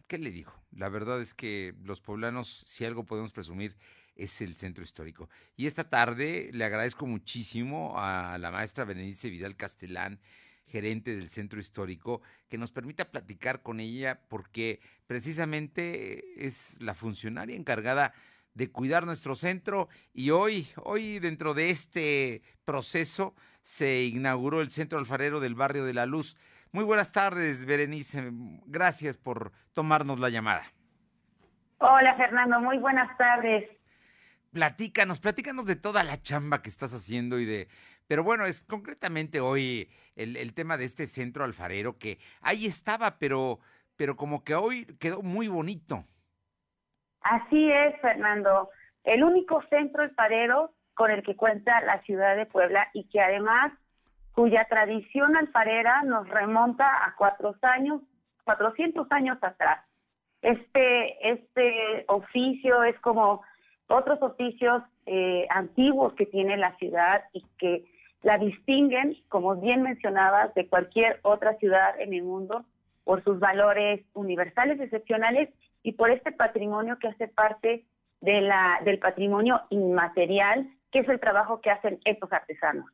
Speaker 1: ¿Qué le digo? La verdad es que los poblanos, si algo podemos presumir, es el centro histórico. Y esta tarde le agradezco muchísimo a la maestra Berenice Vidal Castelán, gerente del centro histórico, que nos permita platicar con ella porque precisamente es la funcionaria encargada de cuidar nuestro centro y hoy, hoy dentro de este proceso se inauguró el centro alfarero del barrio de la Luz. Muy buenas tardes, Berenice. Gracias por tomarnos la llamada.
Speaker 19: Hola Fernando, muy buenas tardes.
Speaker 1: Platícanos, platícanos de toda la chamba que estás haciendo y de... Pero bueno, es concretamente hoy el, el tema de este centro alfarero que ahí estaba, pero, pero como que hoy quedó muy bonito.
Speaker 19: Así es, Fernando. El único centro alfarero con el que cuenta la ciudad de Puebla y que además cuya tradición alfarera nos remonta a cuatro años, 400 años atrás. Este, este oficio es como otros oficios eh, antiguos que tiene la ciudad y que la distinguen, como bien mencionabas, de cualquier otra ciudad en el mundo por sus valores universales, excepcionales y por este patrimonio que hace parte del patrimonio inmaterial, que es el trabajo que hacen estos artesanos.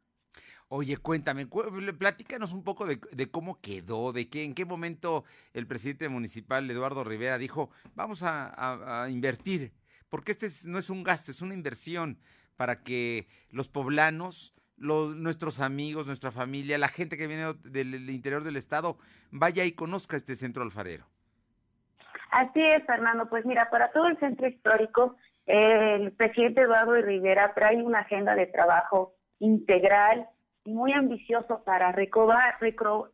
Speaker 1: Oye, cuéntame, cu- platícanos un poco de, cómo quedó, de qué, en qué momento el presidente municipal, Eduardo Rivera, dijo, vamos a, invertir, porque este es- no es un gasto, es una inversión para que los poblanos, nuestros amigos, nuestra familia, la gente que viene del interior del estado, vaya y conozca este centro alfarero.
Speaker 19: Así es, Fernando. Pues mira, para todo el centro histórico, el presidente Eduardo Rivera trae una agenda de trabajo integral muy ambicioso para recobar, recro-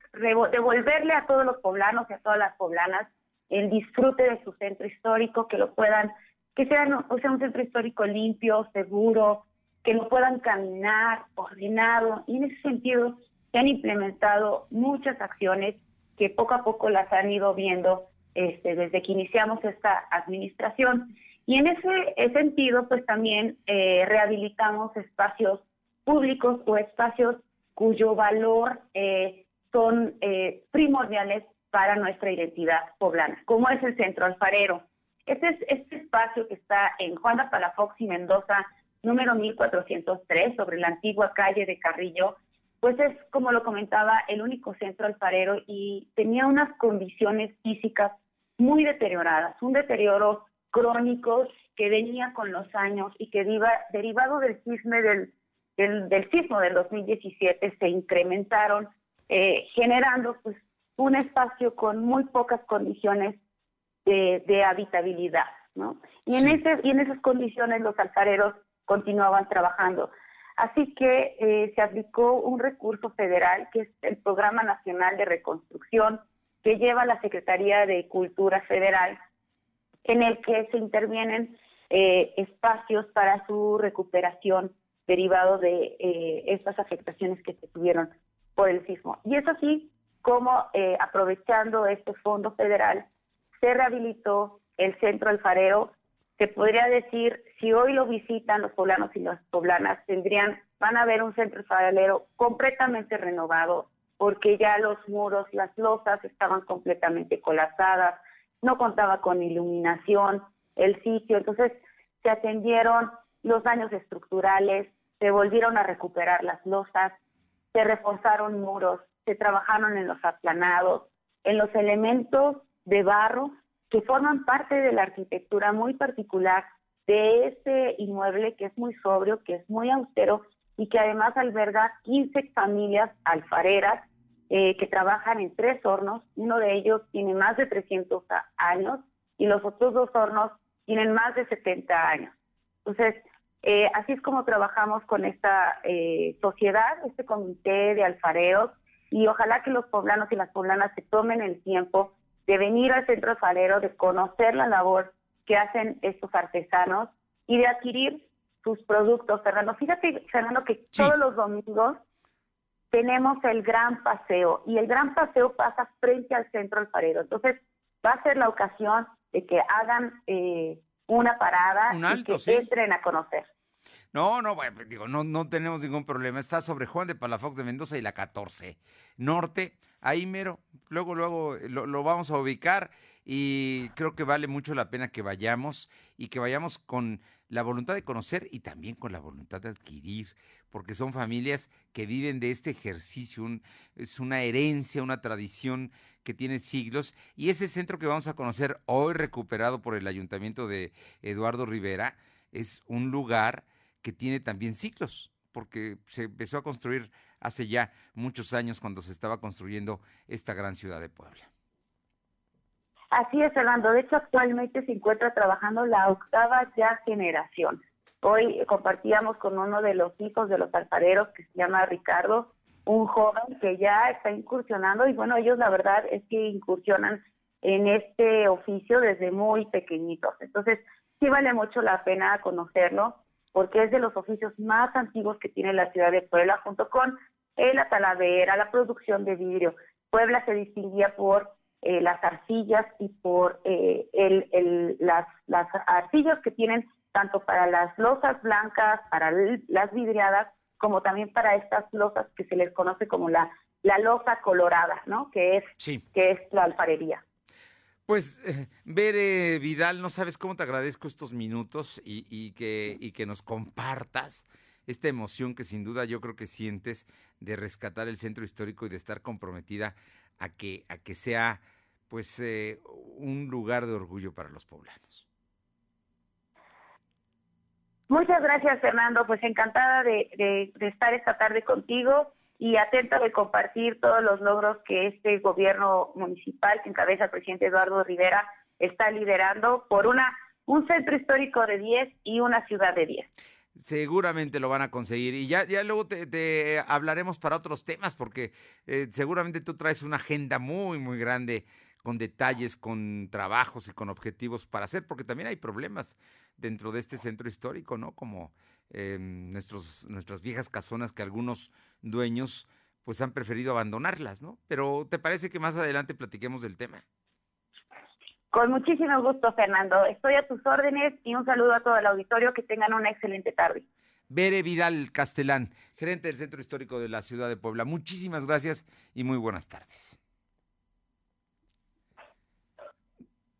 Speaker 19: devolverle a todos los poblanos y a todas las poblanas el disfrute de su centro histórico, que lo puedan, que sea, sea un centro histórico limpio, seguro, que lo puedan caminar, ordenado, y en ese sentido se han implementado muchas acciones que poco a poco las han ido viendo este, desde que iniciamos esta administración. Y en ese sentido, pues también eh, rehabilitamos espacios públicos o espacios cuyo valor eh, son eh, primordiales para nuestra identidad poblana, como es el Centro Alfarero. Este, es, este espacio que está en Juan de Palafox y Mendoza, número 1403, sobre la antigua calle de Carrillo, pues es, como lo comentaba, el único centro alfarero y tenía unas condiciones físicas muy deterioradas, un deterioro crónico que venía con los años y que deriva, derivado del cisne del, del, del sismo del 2017 se incrementaron, eh, generando pues un espacio con muy pocas condiciones de, de habitabilidad, ¿no? Y en, ese, y en esas condiciones los alfareros continuaban trabajando. Así que eh, se aplicó un recurso federal, que es el Programa Nacional de Reconstrucción, que lleva la Secretaría de Cultura Federal, en el que se intervienen eh, espacios para su recuperación derivado de eh, estas afectaciones que se tuvieron por el sismo. Y es así como, eh, aprovechando este fondo federal, se rehabilitó el centro alfarero. Se podría decir, si hoy lo visitan los poblanos y las poblanas, tendrían, van a ver un centro alfarero completamente renovado, porque ya los muros, las losas estaban completamente colapsadas, no contaba con iluminación el sitio, entonces se atendieron los daños estructurales, se volvieron a recuperar las losas, se reforzaron muros, se trabajaron en los aplanados, en los elementos de barro que forman parte de la arquitectura muy particular de este inmueble que es muy sobrio, que es muy austero y que además alberga 15 familias alfareras eh, que trabajan en tres hornos. Uno de ellos tiene más de 300 años y los otros dos hornos tienen más de 70 años. Entonces, eh, así es como trabajamos con esta eh, sociedad, este comité de alfareros, y ojalá que los poblanos y las poblanas se tomen el tiempo de venir al centro alfarero, de conocer la labor que hacen estos artesanos y de adquirir sus productos. Fernando, fíjate, Fernando, que todos los domingos tenemos el gran paseo y el gran paseo pasa frente al centro alfarero. Entonces, va a ser la ocasión de que hagan eh, una parada
Speaker 1: Un
Speaker 19: y que
Speaker 1: sí.
Speaker 19: entren a conocer.
Speaker 1: No, no, digo, no, no tenemos ningún problema. Está sobre Juan de Palafox de Mendoza y la 14 Norte, ahí mero. Luego, luego eh, lo, lo vamos a ubicar y creo que vale mucho la pena que vayamos y que vayamos con la voluntad de conocer y también con la voluntad de adquirir, porque son familias que viven de este ejercicio, un- es una herencia, una tradición que tiene siglos y ese centro que vamos a conocer hoy recuperado por el ayuntamiento de Eduardo Rivera es un lugar que tiene también siglos, porque se empezó a construir hace ya muchos años cuando se estaba construyendo esta gran ciudad de Puebla.
Speaker 19: Así es, Fernando. De hecho, actualmente se encuentra trabajando la octava ya generación. Hoy compartíamos con uno de los hijos de los alfareros, que se llama Ricardo, un joven que ya está incursionando y bueno, ellos la verdad es que incursionan en este oficio desde muy pequeñitos. Entonces, sí vale mucho la pena conocerlo porque es de los oficios más antiguos que tiene la ciudad de Puebla junto con la talavera, la producción de vidrio. Puebla se distinguía por eh, las arcillas y por eh, el, las arcillas que tienen tanto para las losas blancas, para las vidriadas, como también para estas losas que se les conoce como la, la losa colorada, ¿no? Que es,
Speaker 1: Sí.
Speaker 19: que es la alfarería.
Speaker 1: Pues, eh, Bere Vidal, no sabes cómo te agradezco estos minutos y, y que, y que nos compartas esta emoción que sin duda yo creo que sientes de rescatar el centro histórico y de estar comprometida a que, a que sea pues eh, un lugar de orgullo para los poblanos.
Speaker 19: Muchas gracias, Fernando. Pues encantada de, estar esta tarde contigo y atenta de compartir todos los logros que este gobierno municipal que encabeza el presidente Eduardo Rivera está liderando por una un centro histórico de 10 y una ciudad de 10.
Speaker 1: Seguramente lo van a conseguir y ya, ya luego te, te hablaremos para otros temas porque eh, seguramente tú traes una agenda muy, muy grande con detalles, con trabajos y con objetivos para hacer, porque también hay problemas dentro de este centro histórico, ¿no? Como eh, nuestros, nuestras viejas casonas que algunos dueños pues han preferido abandonarlas, ¿no? Pero ¿te parece que más adelante platiquemos del tema?
Speaker 19: Con muchísimo gusto, Fernando. Estoy a tus órdenes y un saludo a todo el auditorio. Que tengan una excelente tarde.
Speaker 1: Bere Vidal Castelán, gerente del Centro Histórico de la Ciudad de Puebla. Muchísimas gracias y muy buenas tardes.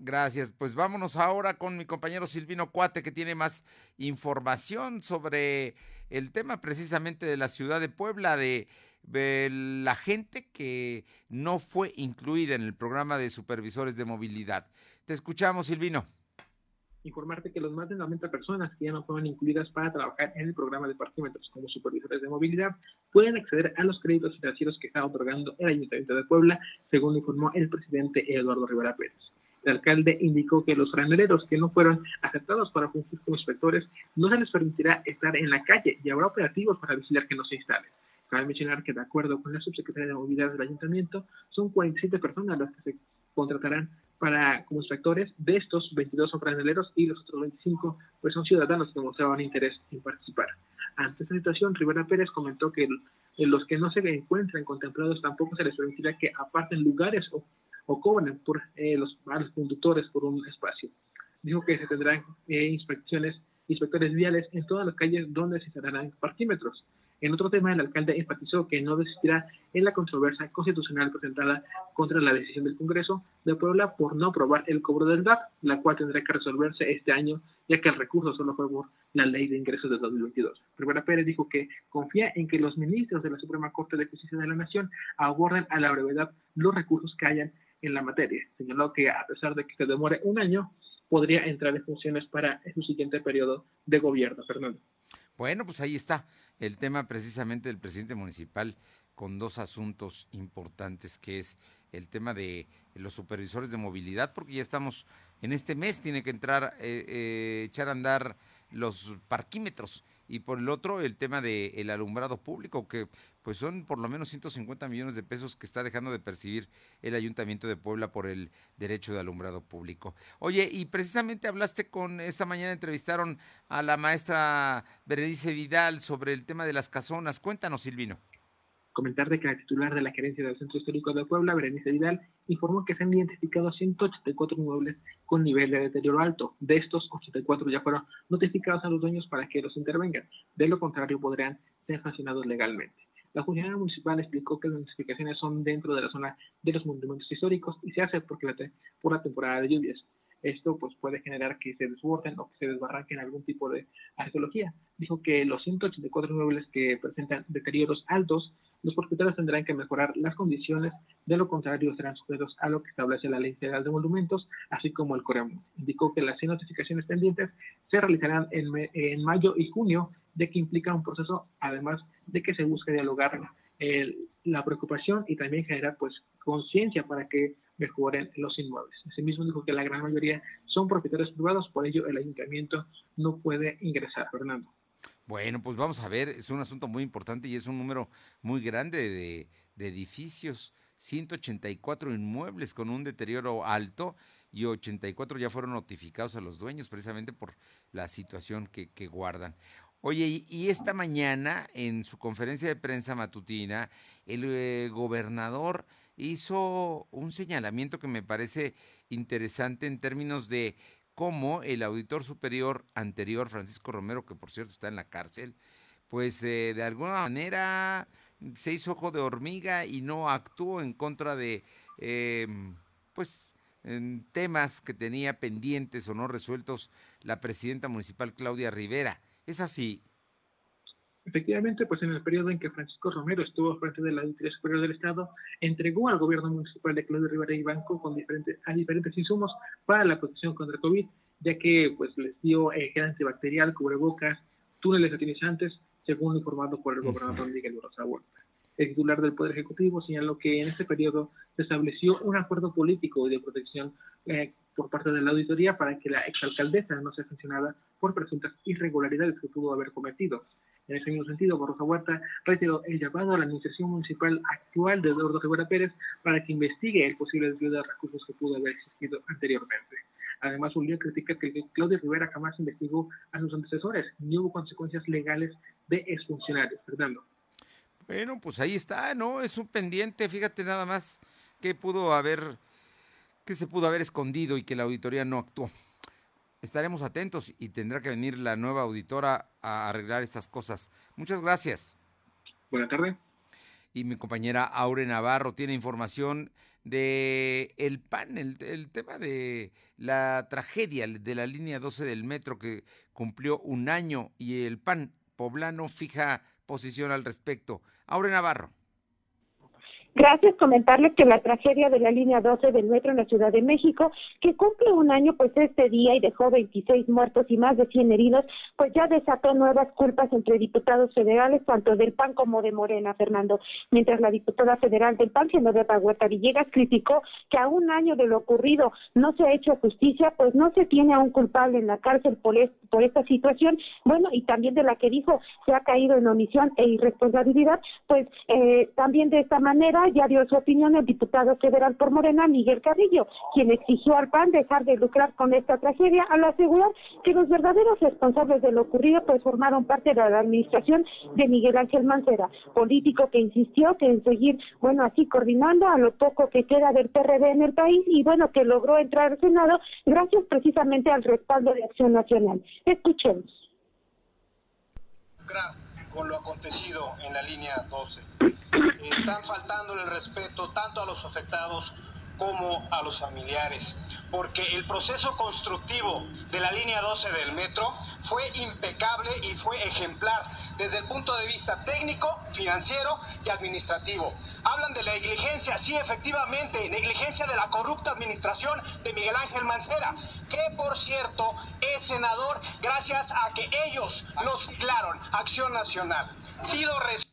Speaker 1: Gracias. Pues vámonos ahora con mi compañero Silvino Cuate, que tiene más información sobre el tema precisamente de la ciudad de Puebla, de, la gente que no fue incluida en el programa de supervisores de movilidad. Te escuchamos, Silvino.
Speaker 5: informarte que los más de 90 personas que ya no fueron incluidas para trabajar en el programa de parquímetros como supervisores de movilidad pueden acceder a los créditos financieros que está otorgando el Ayuntamiento de Puebla, según informó el presidente Eduardo Rivera Pérez. El alcalde indicó que los franeleros que no fueron aceptados para fungir como inspectores no se les permitirá estar en la calle y habrá operativos para vigilar que no se instalen. Cabe mencionar que, de acuerdo con la subsecretaria de Movilidad del Ayuntamiento, son 47 personas las que se contratarán para como inspectores. De estos, 22 son franeleros y los otros 25 pues, son ciudadanos que mostraban interés en participar. Ante esta situación, Rivera Pérez comentó que los que no se encuentran contemplados tampoco se les permitirá que aparten lugares o, o cobren por eh, los, a conductores por un espacio. Dijo que se tendrán eh, inspecciones, inspectores viales en todas las calles donde se instalarán parquímetros. En otro tema, el alcalde enfatizó que no desistirá en la controversia constitucional presentada contra la decisión del Congreso de Puebla por no aprobar el cobro del DAP, la cual tendrá que resolverse este año, ya que el recurso solo fue por la ley de ingresos de 2022. Rivera Pérez dijo que confía en que los ministros de la Suprema Corte de Justicia de la Nación aborden a la brevedad los recursos que hayan en la materia. Señaló que a pesar de que se demore un año, podría entrar en funciones para su siguiente periodo de gobierno. Fernando.
Speaker 1: Bueno, pues ahí está el tema precisamente del presidente municipal con dos asuntos importantes, que es el tema de los supervisores de movilidad, porque ya estamos en este mes, tiene que entrar, eh, eh, echar a andar los parquímetros, y por el otro el tema del alumbrado público, que pues son por lo menos 150 millones de pesos que está dejando de percibir el Ayuntamiento de Puebla por el derecho de alumbrado público. Oye, y precisamente hablaste con, esta mañana entrevistaron a la maestra Berenice Vidal sobre el tema de las casonas. Cuéntanos, Silvino.
Speaker 5: Comentar de que la titular de la gerencia del Centro Histórico de Puebla, Berenice Vidal, informó que se han identificado 184 inmuebles con nivel de deterioro alto. De estos, 84 ya fueron notificados a los dueños para que los intervengan. De lo contrario, podrían ser sancionados legalmente. La funcionaria municipal explicó que las notificaciones son dentro de la zona de los monumentos históricos y se hace porque la por la temporada de lluvias. Esto pues puede generar que se desborden o que se desbarranquen algún tipo de arqueología. Dijo que los 184 inmuebles que presentan deterioros altos, los propietarios tendrán que mejorar las condiciones, de lo contrario serán sujetos a lo que establece la Ley Federal de Monumentos, así como el COREMO. Indicó que las 100 notificaciones pendientes se realizarán en, en mayo y junio, de que implica un proceso, además de que se busca dialogar el- la preocupación y también generar pues conciencia para que mejoren los inmuebles. Asimismo dijo que la gran mayoría son propietarios privados, por ello el ayuntamiento no puede ingresar, Fernando.
Speaker 1: Bueno, pues vamos a ver, es un asunto muy importante y es un número muy grande de, de edificios, 184 inmuebles con un deterioro alto y 84 ya fueron notificados a los dueños precisamente por la situación que, guardan. Oye, y, y esta mañana en su conferencia de prensa matutina, el eh, gobernador hizo un señalamiento que me parece interesante en términos de cómo el auditor superior anterior, Francisco Romero, que por cierto está en la cárcel, pues eh, de alguna manera se hizo ojo de hormiga y no actuó en contra de, eh, pues, temas que tenía pendientes o no resueltos la presidenta municipal Claudia Rivera. Es así.
Speaker 5: Efectivamente, pues en el periodo en que Francisco Romero estuvo frente de la Auditoría Superior del Estado, entregó al gobierno municipal de Claudio Rivera y Banco con diferentes, a diferentes insumos para la protección contra el COVID, ya que pues les dio eh, gel antibacterial, cubrebocas, túneles utilizantes, según informado por el gobernador Miguel Rosa Huerta. El titular del Poder Ejecutivo señaló que en este periodo se estableció un acuerdo político de protección eh, por parte de la auditoría para que la exalcaldesa no sea sancionada por presuntas irregularidades que pudo haber cometido. En ese mismo sentido, Barroso Huerta reiteró el llamado a la administración municipal actual de Eduardo Rivera Pérez para que investigue el posible desvío de recursos que pudo haber existido anteriormente. Además, volvió a criticar que Claudio Rivera jamás investigó a sus antecesores, ni hubo consecuencias legales de exfuncionarios. Fernando.
Speaker 1: Bueno, pues ahí está, ¿no? Es un pendiente, fíjate nada más que pudo haber que se pudo haber escondido y que la auditoría no actuó. Estaremos atentos y tendrá que venir la nueva auditora a arreglar estas cosas. Muchas gracias.
Speaker 5: Buenas tardes.
Speaker 1: Y mi compañera Aure Navarro tiene información de el PAN, el, el tema de la tragedia de la línea 12 del metro que cumplió un año y el PAN poblano fija posición al respecto. Aure Navarro.
Speaker 10: Gracias, comentarles que la tragedia de la línea 12 del metro en la Ciudad de México, que cumple un año pues este día y dejó 26 muertos y más de 100 heridos, pues ya desató nuevas culpas entre diputados federales, tanto del PAN como de Morena, Fernando. Mientras la diputada federal del PAN, Genoveva Huerta Villegas, criticó que a un año de lo ocurrido no se ha hecho justicia, pues no se tiene a un culpable en la cárcel por, es- por esta situación, bueno, y también de la que dijo se ha caído en omisión e irresponsabilidad, pues eh, también de esta manera ya dio su opinión el diputado federal por Morena, Miguel Carrillo, quien exigió al PAN dejar de lucrar con esta tragedia al asegurar que los verdaderos responsables de lo ocurrido pues formaron parte de la administración de Miguel Ángel Mancera, político que insistió que en seguir, bueno, así coordinando a lo poco que queda del PRD en el país y bueno, que logró entrar al Senado gracias precisamente al respaldo de Acción Nacional. Escuchemos.
Speaker 20: lucrar con lo acontecido en la línea 12. Están faltándole el respeto tanto a los afectados como a los familiares, porque el proceso constructivo de la línea 12 del metro fue impecable y fue ejemplar desde el punto de vista técnico, financiero y administrativo. Hablan de la negligencia, sí, efectivamente, negligencia de la corrupta administración de Miguel Ángel Mancera, que por cierto es senador gracias a que ellos lo ciclaron, Acción Nacional. Pido res-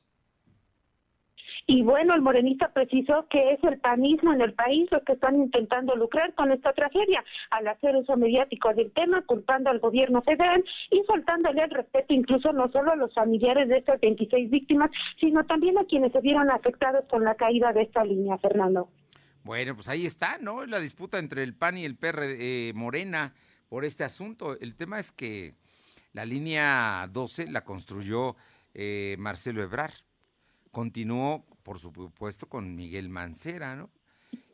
Speaker 10: Y bueno, el morenista precisó que es el panismo en el país los que están intentando lucrar con esta tragedia al hacer uso mediático del tema, culpando al gobierno federal y faltándole el respeto incluso no solo a los familiares de estas 26 víctimas, sino también a quienes se vieron afectados con la caída de esta línea, Fernando.
Speaker 1: Bueno, pues ahí está, ¿no? La disputa entre el PAN y el PR eh, Morena por este asunto. El tema es que la línea 12 la construyó eh, Marcelo Ebrar. Continuó, por supuesto, con Miguel Mancera, ¿no?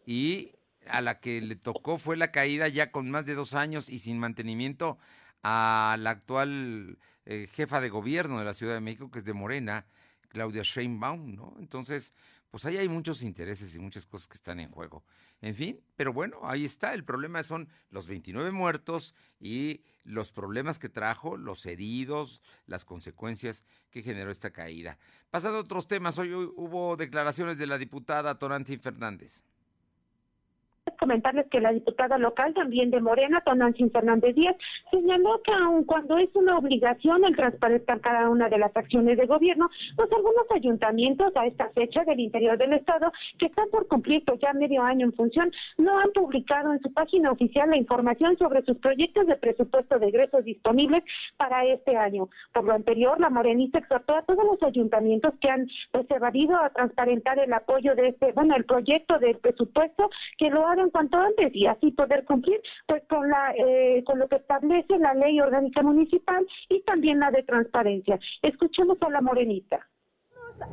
Speaker 1: Y a la que le tocó fue la caída ya con más de dos años y sin mantenimiento a la actual eh, jefa de gobierno de la Ciudad de México, que es de Morena, Claudia Sheinbaum, ¿no? Entonces, pues ahí hay muchos intereses y muchas cosas que están en juego. En fin, pero bueno, ahí está. El problema son los 29 muertos y los problemas que trajo, los heridos, las consecuencias que generó esta caída. Pasando a otros temas, hoy hubo declaraciones de la diputada Tonantzin Fernández.
Speaker 10: Comentarles que la diputada local también de Morena, Tonantzin Fernández Díaz, señaló que aun cuando es una obligación el transparentar cada una de las acciones de gobierno, pues algunos ayuntamientos a esta fecha del interior del estado, que están por cumplir pues, ya medio año en función, no han publicado en su página oficial la información sobre sus proyectos de presupuesto de egresos disponibles para este año. Por lo anterior, la morenista exhortó a todos los ayuntamientos que han pues, evadido a transparentar el apoyo de este, bueno, el proyecto del presupuesto, que lo hagan cuanto antes y así poder cumplir pues eh, con lo que establece la ley orgánica municipal y también la de transparencia. Escuchemos a la morenita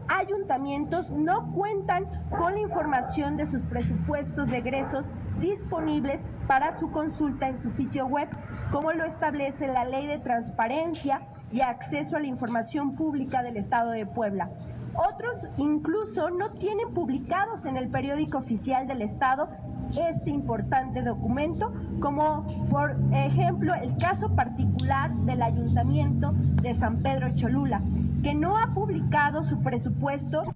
Speaker 21: ayuntamientos no cuentan con la información de sus presupuestos de egresos disponibles para su consulta en su sitio web, como lo establece la Ley de Transparencia y Acceso a la Información Pública del Estado de Puebla. Otros incluso no tienen publicados en el periódico oficial del Estado este importante documento, como por ejemplo el caso particular del Ayuntamiento de San Pedro Cholula, que no ha publicado su presupuesto.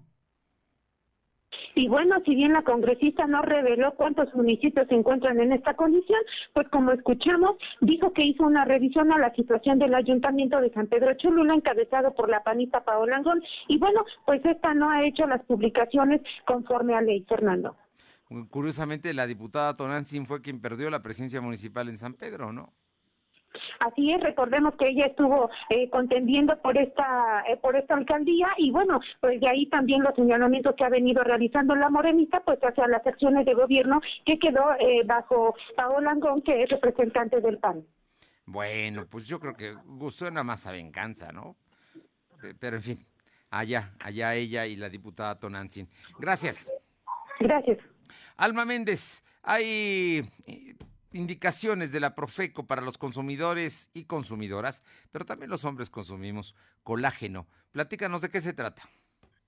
Speaker 10: Y bueno, si bien la congresista no reveló cuántos municipios se encuentran en esta condición, pues como escuchamos, dijo que hizo una revisión a la situación del ayuntamiento de San Pedro Cholula, encabezado por la panista Paola Angón, y bueno, pues esta no ha hecho las publicaciones conforme a ley, Fernando.
Speaker 1: Curiosamente, la diputada Tonantzin fue quien perdió la presidencia municipal en San Pedro, ¿no?
Speaker 10: Así es, recordemos que ella estuvo eh, contendiendo por esta eh, por esta alcaldía y bueno, pues de ahí también los señalamientos que ha venido realizando la morenista pues hacia las acciones de gobierno que quedó eh, bajo Paola Angón, que es representante del PAN.
Speaker 1: Bueno, pues yo creo que suena más a venganza, ¿no? Pero en fin, allá, allá ella y la diputada Tonantzin. Gracias.
Speaker 10: Gracias.
Speaker 1: Alma Méndez, hay indicaciones de la Profeco para los consumidores y consumidoras, pero también los hombres consumimos colágeno. Platícanos de qué se trata.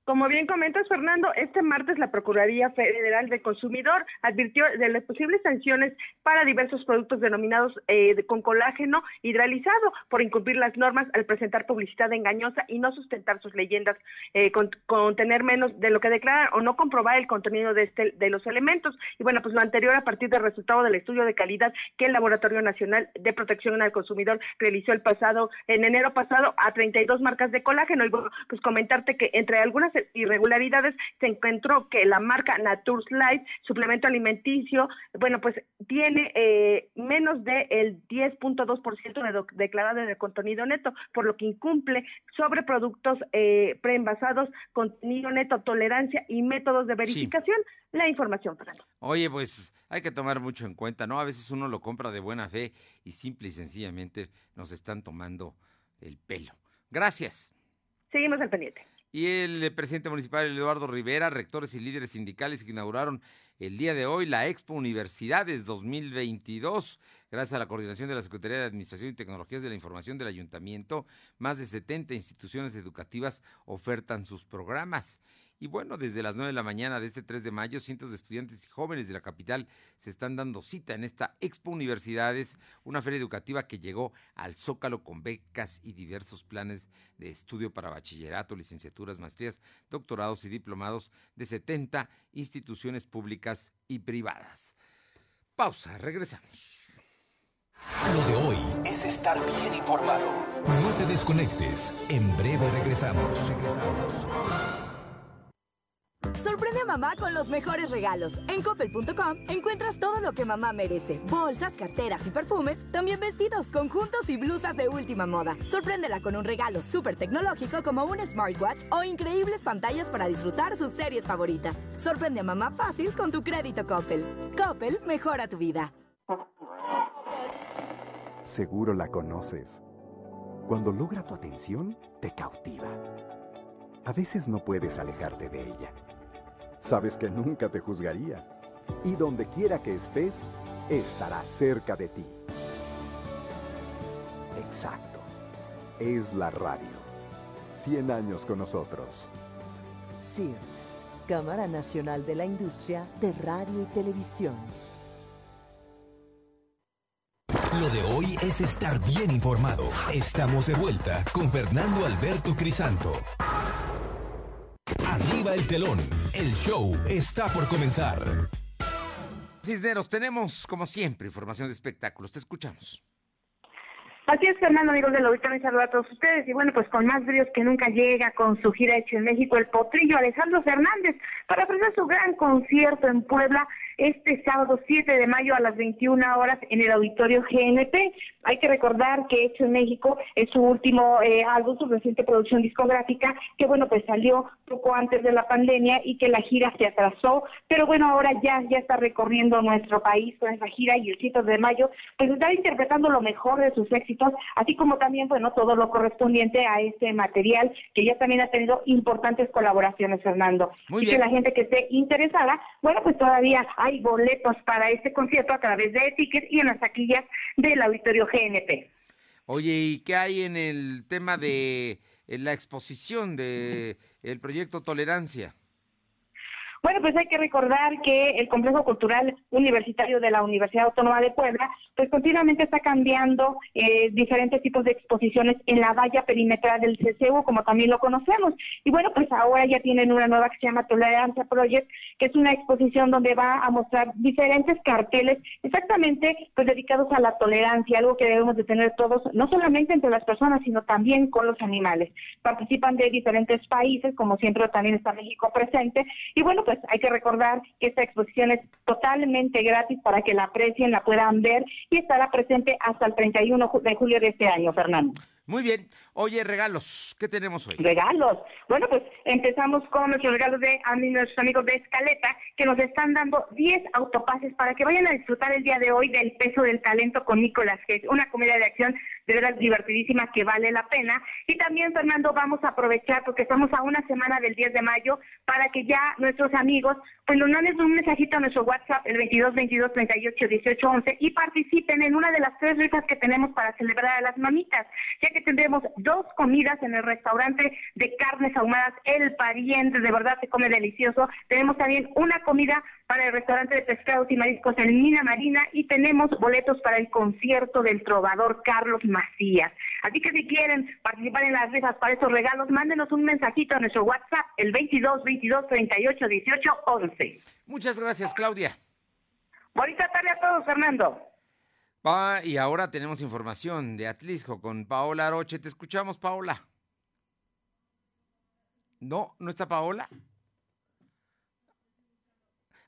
Speaker 10: Como bien comentas, Fernando, este martes la Procuraduría Federal del Consumidor advirtió de las posibles sanciones para diversos productos denominados eh, con colágeno hidralizado por incumplir las normas al presentar publicidad engañosa y no sustentar sus leyendas, eh, con, contener menos de lo que declaran o no comprobar el contenido de, este, de los elementos. Y bueno, pues lo anterior a partir del resultado del estudio de calidad que el Laboratorio Nacional de Protección al Consumidor realizó el pasado, en enero pasado, a 32 marcas de colágeno. Y bueno, pues comentarte que entre algunas irregularidades se encontró que la marca Naturs Life, suplemento alimenticio, bueno, pues tiene eh, menos del 10.2% de do- declarado de contenido neto, por lo que incumple sobre productos eh, preenvasados, contenido neto, tolerancia y métodos de verificación. La información, Fernando.
Speaker 1: Oye, pues hay que tomar mucho en cuenta, ¿no? A veces uno lo compra de buena fe y simple y sencillamente nos están tomando el pelo. Gracias.
Speaker 10: Seguimos al pendiente.
Speaker 1: Y el presidente municipal Eduardo Rivera, rectores y líderes sindicales que inauguraron el día de hoy la Expo Universidades 2022. Gracias a la coordinación de la Secretaría de Administración y Tecnologías de la Información del Ayuntamiento, más de 70 instituciones educativas ofertan sus programas. Y bueno, desde las 9 de la mañana de este 3 de mayo, cientos de estudiantes y jóvenes de la capital se están dando cita en esta Expo Universidades, una feria educativa que llegó al Zócalo con becas y diversos planes de estudio para bachillerato, licenciaturas, maestrías, doctorados y diplomados de 70 instituciones públicas y privadas. Pausa, regresamos.
Speaker 2: Lo de hoy es estar bien informado. No te desconectes. En breve regresamos. Regresamos.
Speaker 12: Sorprende a mamá con los mejores regalos. En coppel.com encuentras todo lo que mamá merece. Bolsas, carteras y perfumes, también vestidos, conjuntos y blusas de última moda. Sorpréndela con un regalo súper tecnológico como un smartwatch o increíbles pantallas para disfrutar sus series favoritas. Sorprende a mamá fácil con tu crédito Coppel. Coppel mejora tu vida.
Speaker 22: Seguro la conoces. Cuando logra tu atención, te cautiva. A veces no puedes alejarte de ella. Sabes que nunca te juzgaría. Y donde quiera que estés, estará cerca de ti. Exacto. Es la radio. 100 años con nosotros.
Speaker 23: CIRT, Cámara Nacional de la Industria de Radio y Televisión.
Speaker 2: Lo de hoy es estar bien informado. Estamos de vuelta con Fernando Alberto Crisanto. Arriba el telón. El show está por comenzar.
Speaker 1: Cisneros, tenemos como siempre información de espectáculos. Te escuchamos.
Speaker 10: Así es, Fernando, amigos del auditorio, saludo a todos ustedes. Y bueno, pues con más bríos que nunca llega con su gira hecha en México, el potrillo Alejandro Fernández, para ofrecer su gran concierto en Puebla este sábado 7 de mayo a las 21 horas en el auditorio GNP. Hay que recordar que Hecho en México es su último eh, álbum, su reciente producción discográfica, que bueno, pues salió poco antes de la pandemia y que la gira se atrasó, pero bueno, ahora ya, ya está recorriendo nuestro país con esa gira y el 7 de mayo, pues está interpretando lo mejor de sus éxitos, así como también, bueno, todo lo correspondiente a este material, que ya también ha tenido importantes colaboraciones, Fernando.
Speaker 1: Muy
Speaker 10: así
Speaker 1: bien.
Speaker 10: que la gente que esté interesada, bueno, pues todavía hay boletos para este concierto a través de Tickets y en las taquillas del auditorio GNP.
Speaker 1: Oye, ¿y qué hay en el tema de la exposición de el proyecto Tolerancia?
Speaker 10: Bueno, pues hay que recordar que el Complejo Cultural Universitario de la Universidad Autónoma de Puebla, pues continuamente está cambiando eh, diferentes tipos de exposiciones en la valla perimetral del CCU, como también lo conocemos. Y bueno, pues ahora ya tienen una nueva que se llama Tolerancia Project, que es una exposición donde va a mostrar diferentes carteles exactamente pues dedicados a la tolerancia, algo que debemos de tener todos, no solamente entre las personas, sino también con los animales. Participan de diferentes países, como siempre también está México presente. Y bueno, pues hay que recordar que esta exposición es totalmente gratis para que la aprecien, la puedan ver y estará presente hasta el 31 ju- de julio de este año, Fernando.
Speaker 1: Muy bien. Oye, regalos, ¿qué tenemos hoy?
Speaker 10: Regalos. Bueno, pues empezamos con nuestros regalos de a mí, nuestros amigos de Escaleta, que nos están dando 10 autopases para que vayan a disfrutar el día de hoy del peso del talento con Nicolas Cage, una comedia de acción de veras divertidísima que vale la pena. Y también, Fernando, vamos a aprovechar porque estamos a una semana del 10 de mayo para que ya nuestros amigos pues nos manden un mensajito a nuestro WhatsApp, el 22 22 38 18 11 y participen en una de las tres rifas que tenemos para celebrar a las mamitas, ya que tendremos dos comidas en el restaurante de carnes ahumadas El Pariente, de verdad se come delicioso. Tenemos también una comida para el restaurante de pescados y mariscos en Mina Marina y tenemos boletos para el concierto del trovador Carlos Macías. Así que si quieren participar en las rifas para esos regalos, mándenos un mensajito a nuestro WhatsApp, el 22 22 38 18 11.
Speaker 1: Muchas gracias, Claudia.
Speaker 10: Bonita tarde a todos, Fernando.
Speaker 1: Pa- y ahora tenemos información de Atlisco con Paola Aroche. Te escuchamos, Paola. No, ¿no está Paola?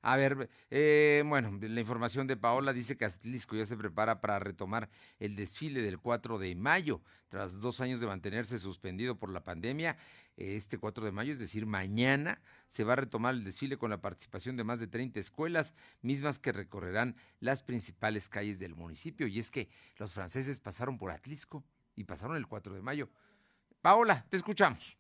Speaker 1: A ver, eh, bueno, la información de Paola dice que Atlisco ya se prepara para retomar el desfile del 4 de mayo. Tras dos años de mantenerse suspendido por la pandemia, este 4 de mayo, es decir, mañana, se va a retomar el desfile con la participación de más de 30 escuelas, mismas que recorrerán las principales calles del municipio. Y es que los franceses pasaron por Atlisco y pasaron el 4 de mayo. Paola, te escuchamos.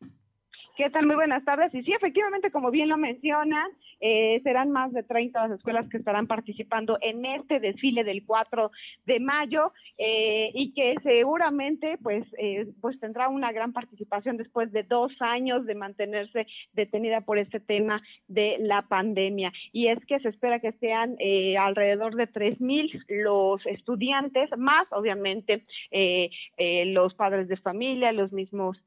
Speaker 9: ¿Qué tal? Muy buenas tardes. Y sí, efectivamente, como bien lo mencionan, eh, serán más de 30 las escuelas que estarán participando en este desfile del 4 de mayo eh, y que seguramente pues, eh, pues tendrá una gran participación después de dos años de mantenerse detenida por este tema de la pandemia. Y es que se espera que sean alrededor de 3.000 los estudiantes, más obviamente los padres de familia, los mismos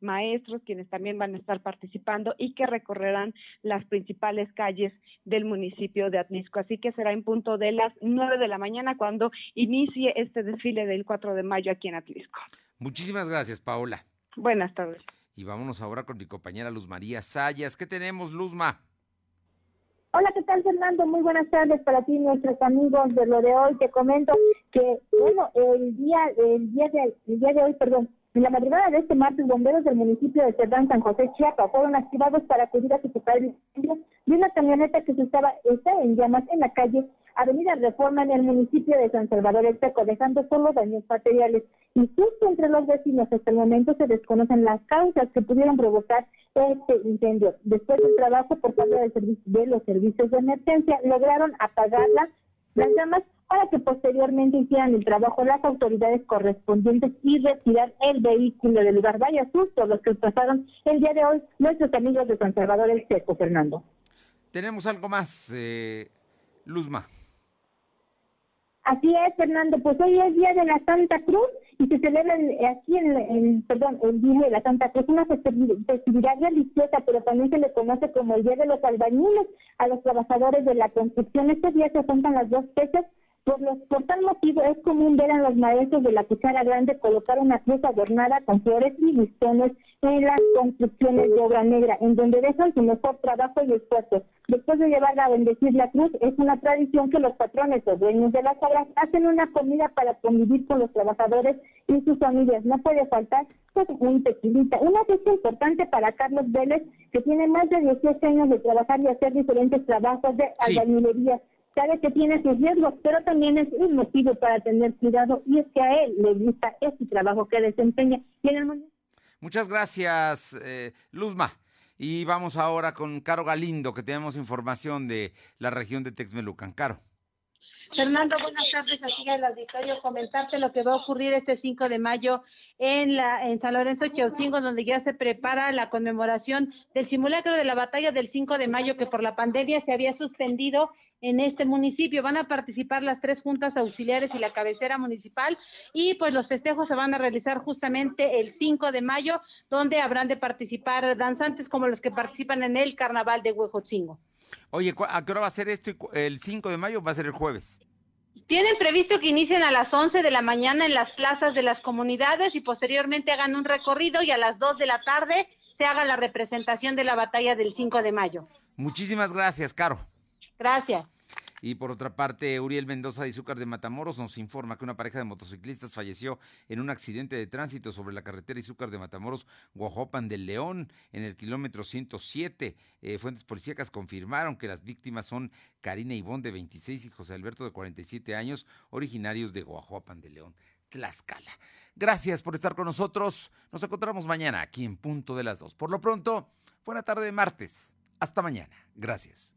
Speaker 9: maestros, quienes también van a estar participando y que recorrerán las principales calles del municipio de Atnisco. Así que será en punto de las 9 de la mañana cuando inicie este desfile del 4 de mayo aquí en Atlisco.
Speaker 1: Muchísimas gracias, Paola.
Speaker 9: Buenas tardes.
Speaker 1: Y vámonos ahora con mi compañera Luz María Sayas. ¿Qué tenemos, Luzma?
Speaker 24: Hola, ¿qué tal, Fernando? Muy buenas tardes para ti, nuestros amigos de lo de hoy. Te comento que, bueno, el día, el día de, el día de hoy, perdón, en la madrugada de este martes, bomberos del municipio de Cerdán, San José, Chiapas, fueron activados para acudir a sofocar el incendio de una camioneta que se estaba, está en llamas en la calle Avenida Reforma en el municipio de San Salvador El Seco, dejando solo daños materiales. Y justo entre los vecinos, hasta el momento se desconocen las causas que pudieron provocar este incendio. Después del trabajo por parte del de los servicios de emergencia, lograron apagarla las llamas para que posteriormente hicieran el trabajo las autoridades correspondientes y retirar el vehículo del lugar. Vaya susto los que pasaron el día de hoy nuestros amigos de San Salvador El Seco, Fernando.
Speaker 1: Tenemos algo más, eh, Luzma.
Speaker 24: Así es, Fernando. Pues hoy es Día de la Santa Cruz y se celebra el- aquí en, en- perdón, el Día de la Santa Cruz, una festivi- festividad religiosa, pero también se le conoce como el Día de los Albañiles a los trabajadores de la construcción. Este día se juntan las dos fechas. Por, los, por tal motivo es común ver a los maestros de la cuchara grande colocar una cruz adornada con flores y listones en las construcciones de obra negra, en donde dejan su mejor trabajo y esfuerzo. Después de llevarla a bendecir la cruz, es una tradición que los patrones o dueños de las obras hacen una comida para convivir con los trabajadores y sus familias. No puede faltar pues, un tequilita. Una fecha importante para Carlos Vélez, que tiene más de 18 años de trabajar y hacer diferentes trabajos de
Speaker 1: Sí.
Speaker 24: albañilería. Sabe que tiene sus riesgos, pero también es un motivo para tener cuidado y es que a él le gusta este trabajo que desempeña. Y en el momento
Speaker 1: Muchas gracias, eh, Luzma. Y vamos ahora con Caro Galindo, que tenemos información de la región de Texmelucan. Caro.
Speaker 25: Fernando, buenas tardes aquí el auditorio. Comentarte lo que va a ocurrir este 5 de mayo en, la, en San Lorenzo Chaucingo, donde ya se prepara la conmemoración del simulacro de la batalla del 5 de mayo que por la pandemia se había suspendido en este municipio. Van a participar las tres juntas auxiliares y la cabecera municipal y pues los festejos se van a realizar justamente el 5 de mayo, donde habrán de participar danzantes como los que participan en el carnaval de Huejotzingo.
Speaker 1: Oye, ¿cu- ¿a qué hora va a ser esto? ¿El 5 de mayo va a ser el jueves?
Speaker 25: Tienen previsto que inicien a las 11 de la mañana en las plazas de las comunidades y posteriormente hagan un recorrido y a las 2 de la tarde se haga la representación de la batalla del 5 de mayo.
Speaker 1: Muchísimas gracias, Caro.
Speaker 25: Gracias.
Speaker 1: Y por otra parte, Uriel Mendoza de Izúcar de Matamoros nos informa que una pareja de motociclistas falleció en un accidente de tránsito sobre la carretera Izúcar de Matamoros, Guajopan del León, en el kilómetro 107. Eh, fuentes policíacas confirmaron que las víctimas son Karina Ivón de 26 y José Alberto de 47 años, originarios de Guajopan del León. Tlaxcala. Gracias por estar con nosotros. Nos encontramos mañana aquí en punto de las dos. Por lo pronto, buena tarde de martes. Hasta mañana. Gracias.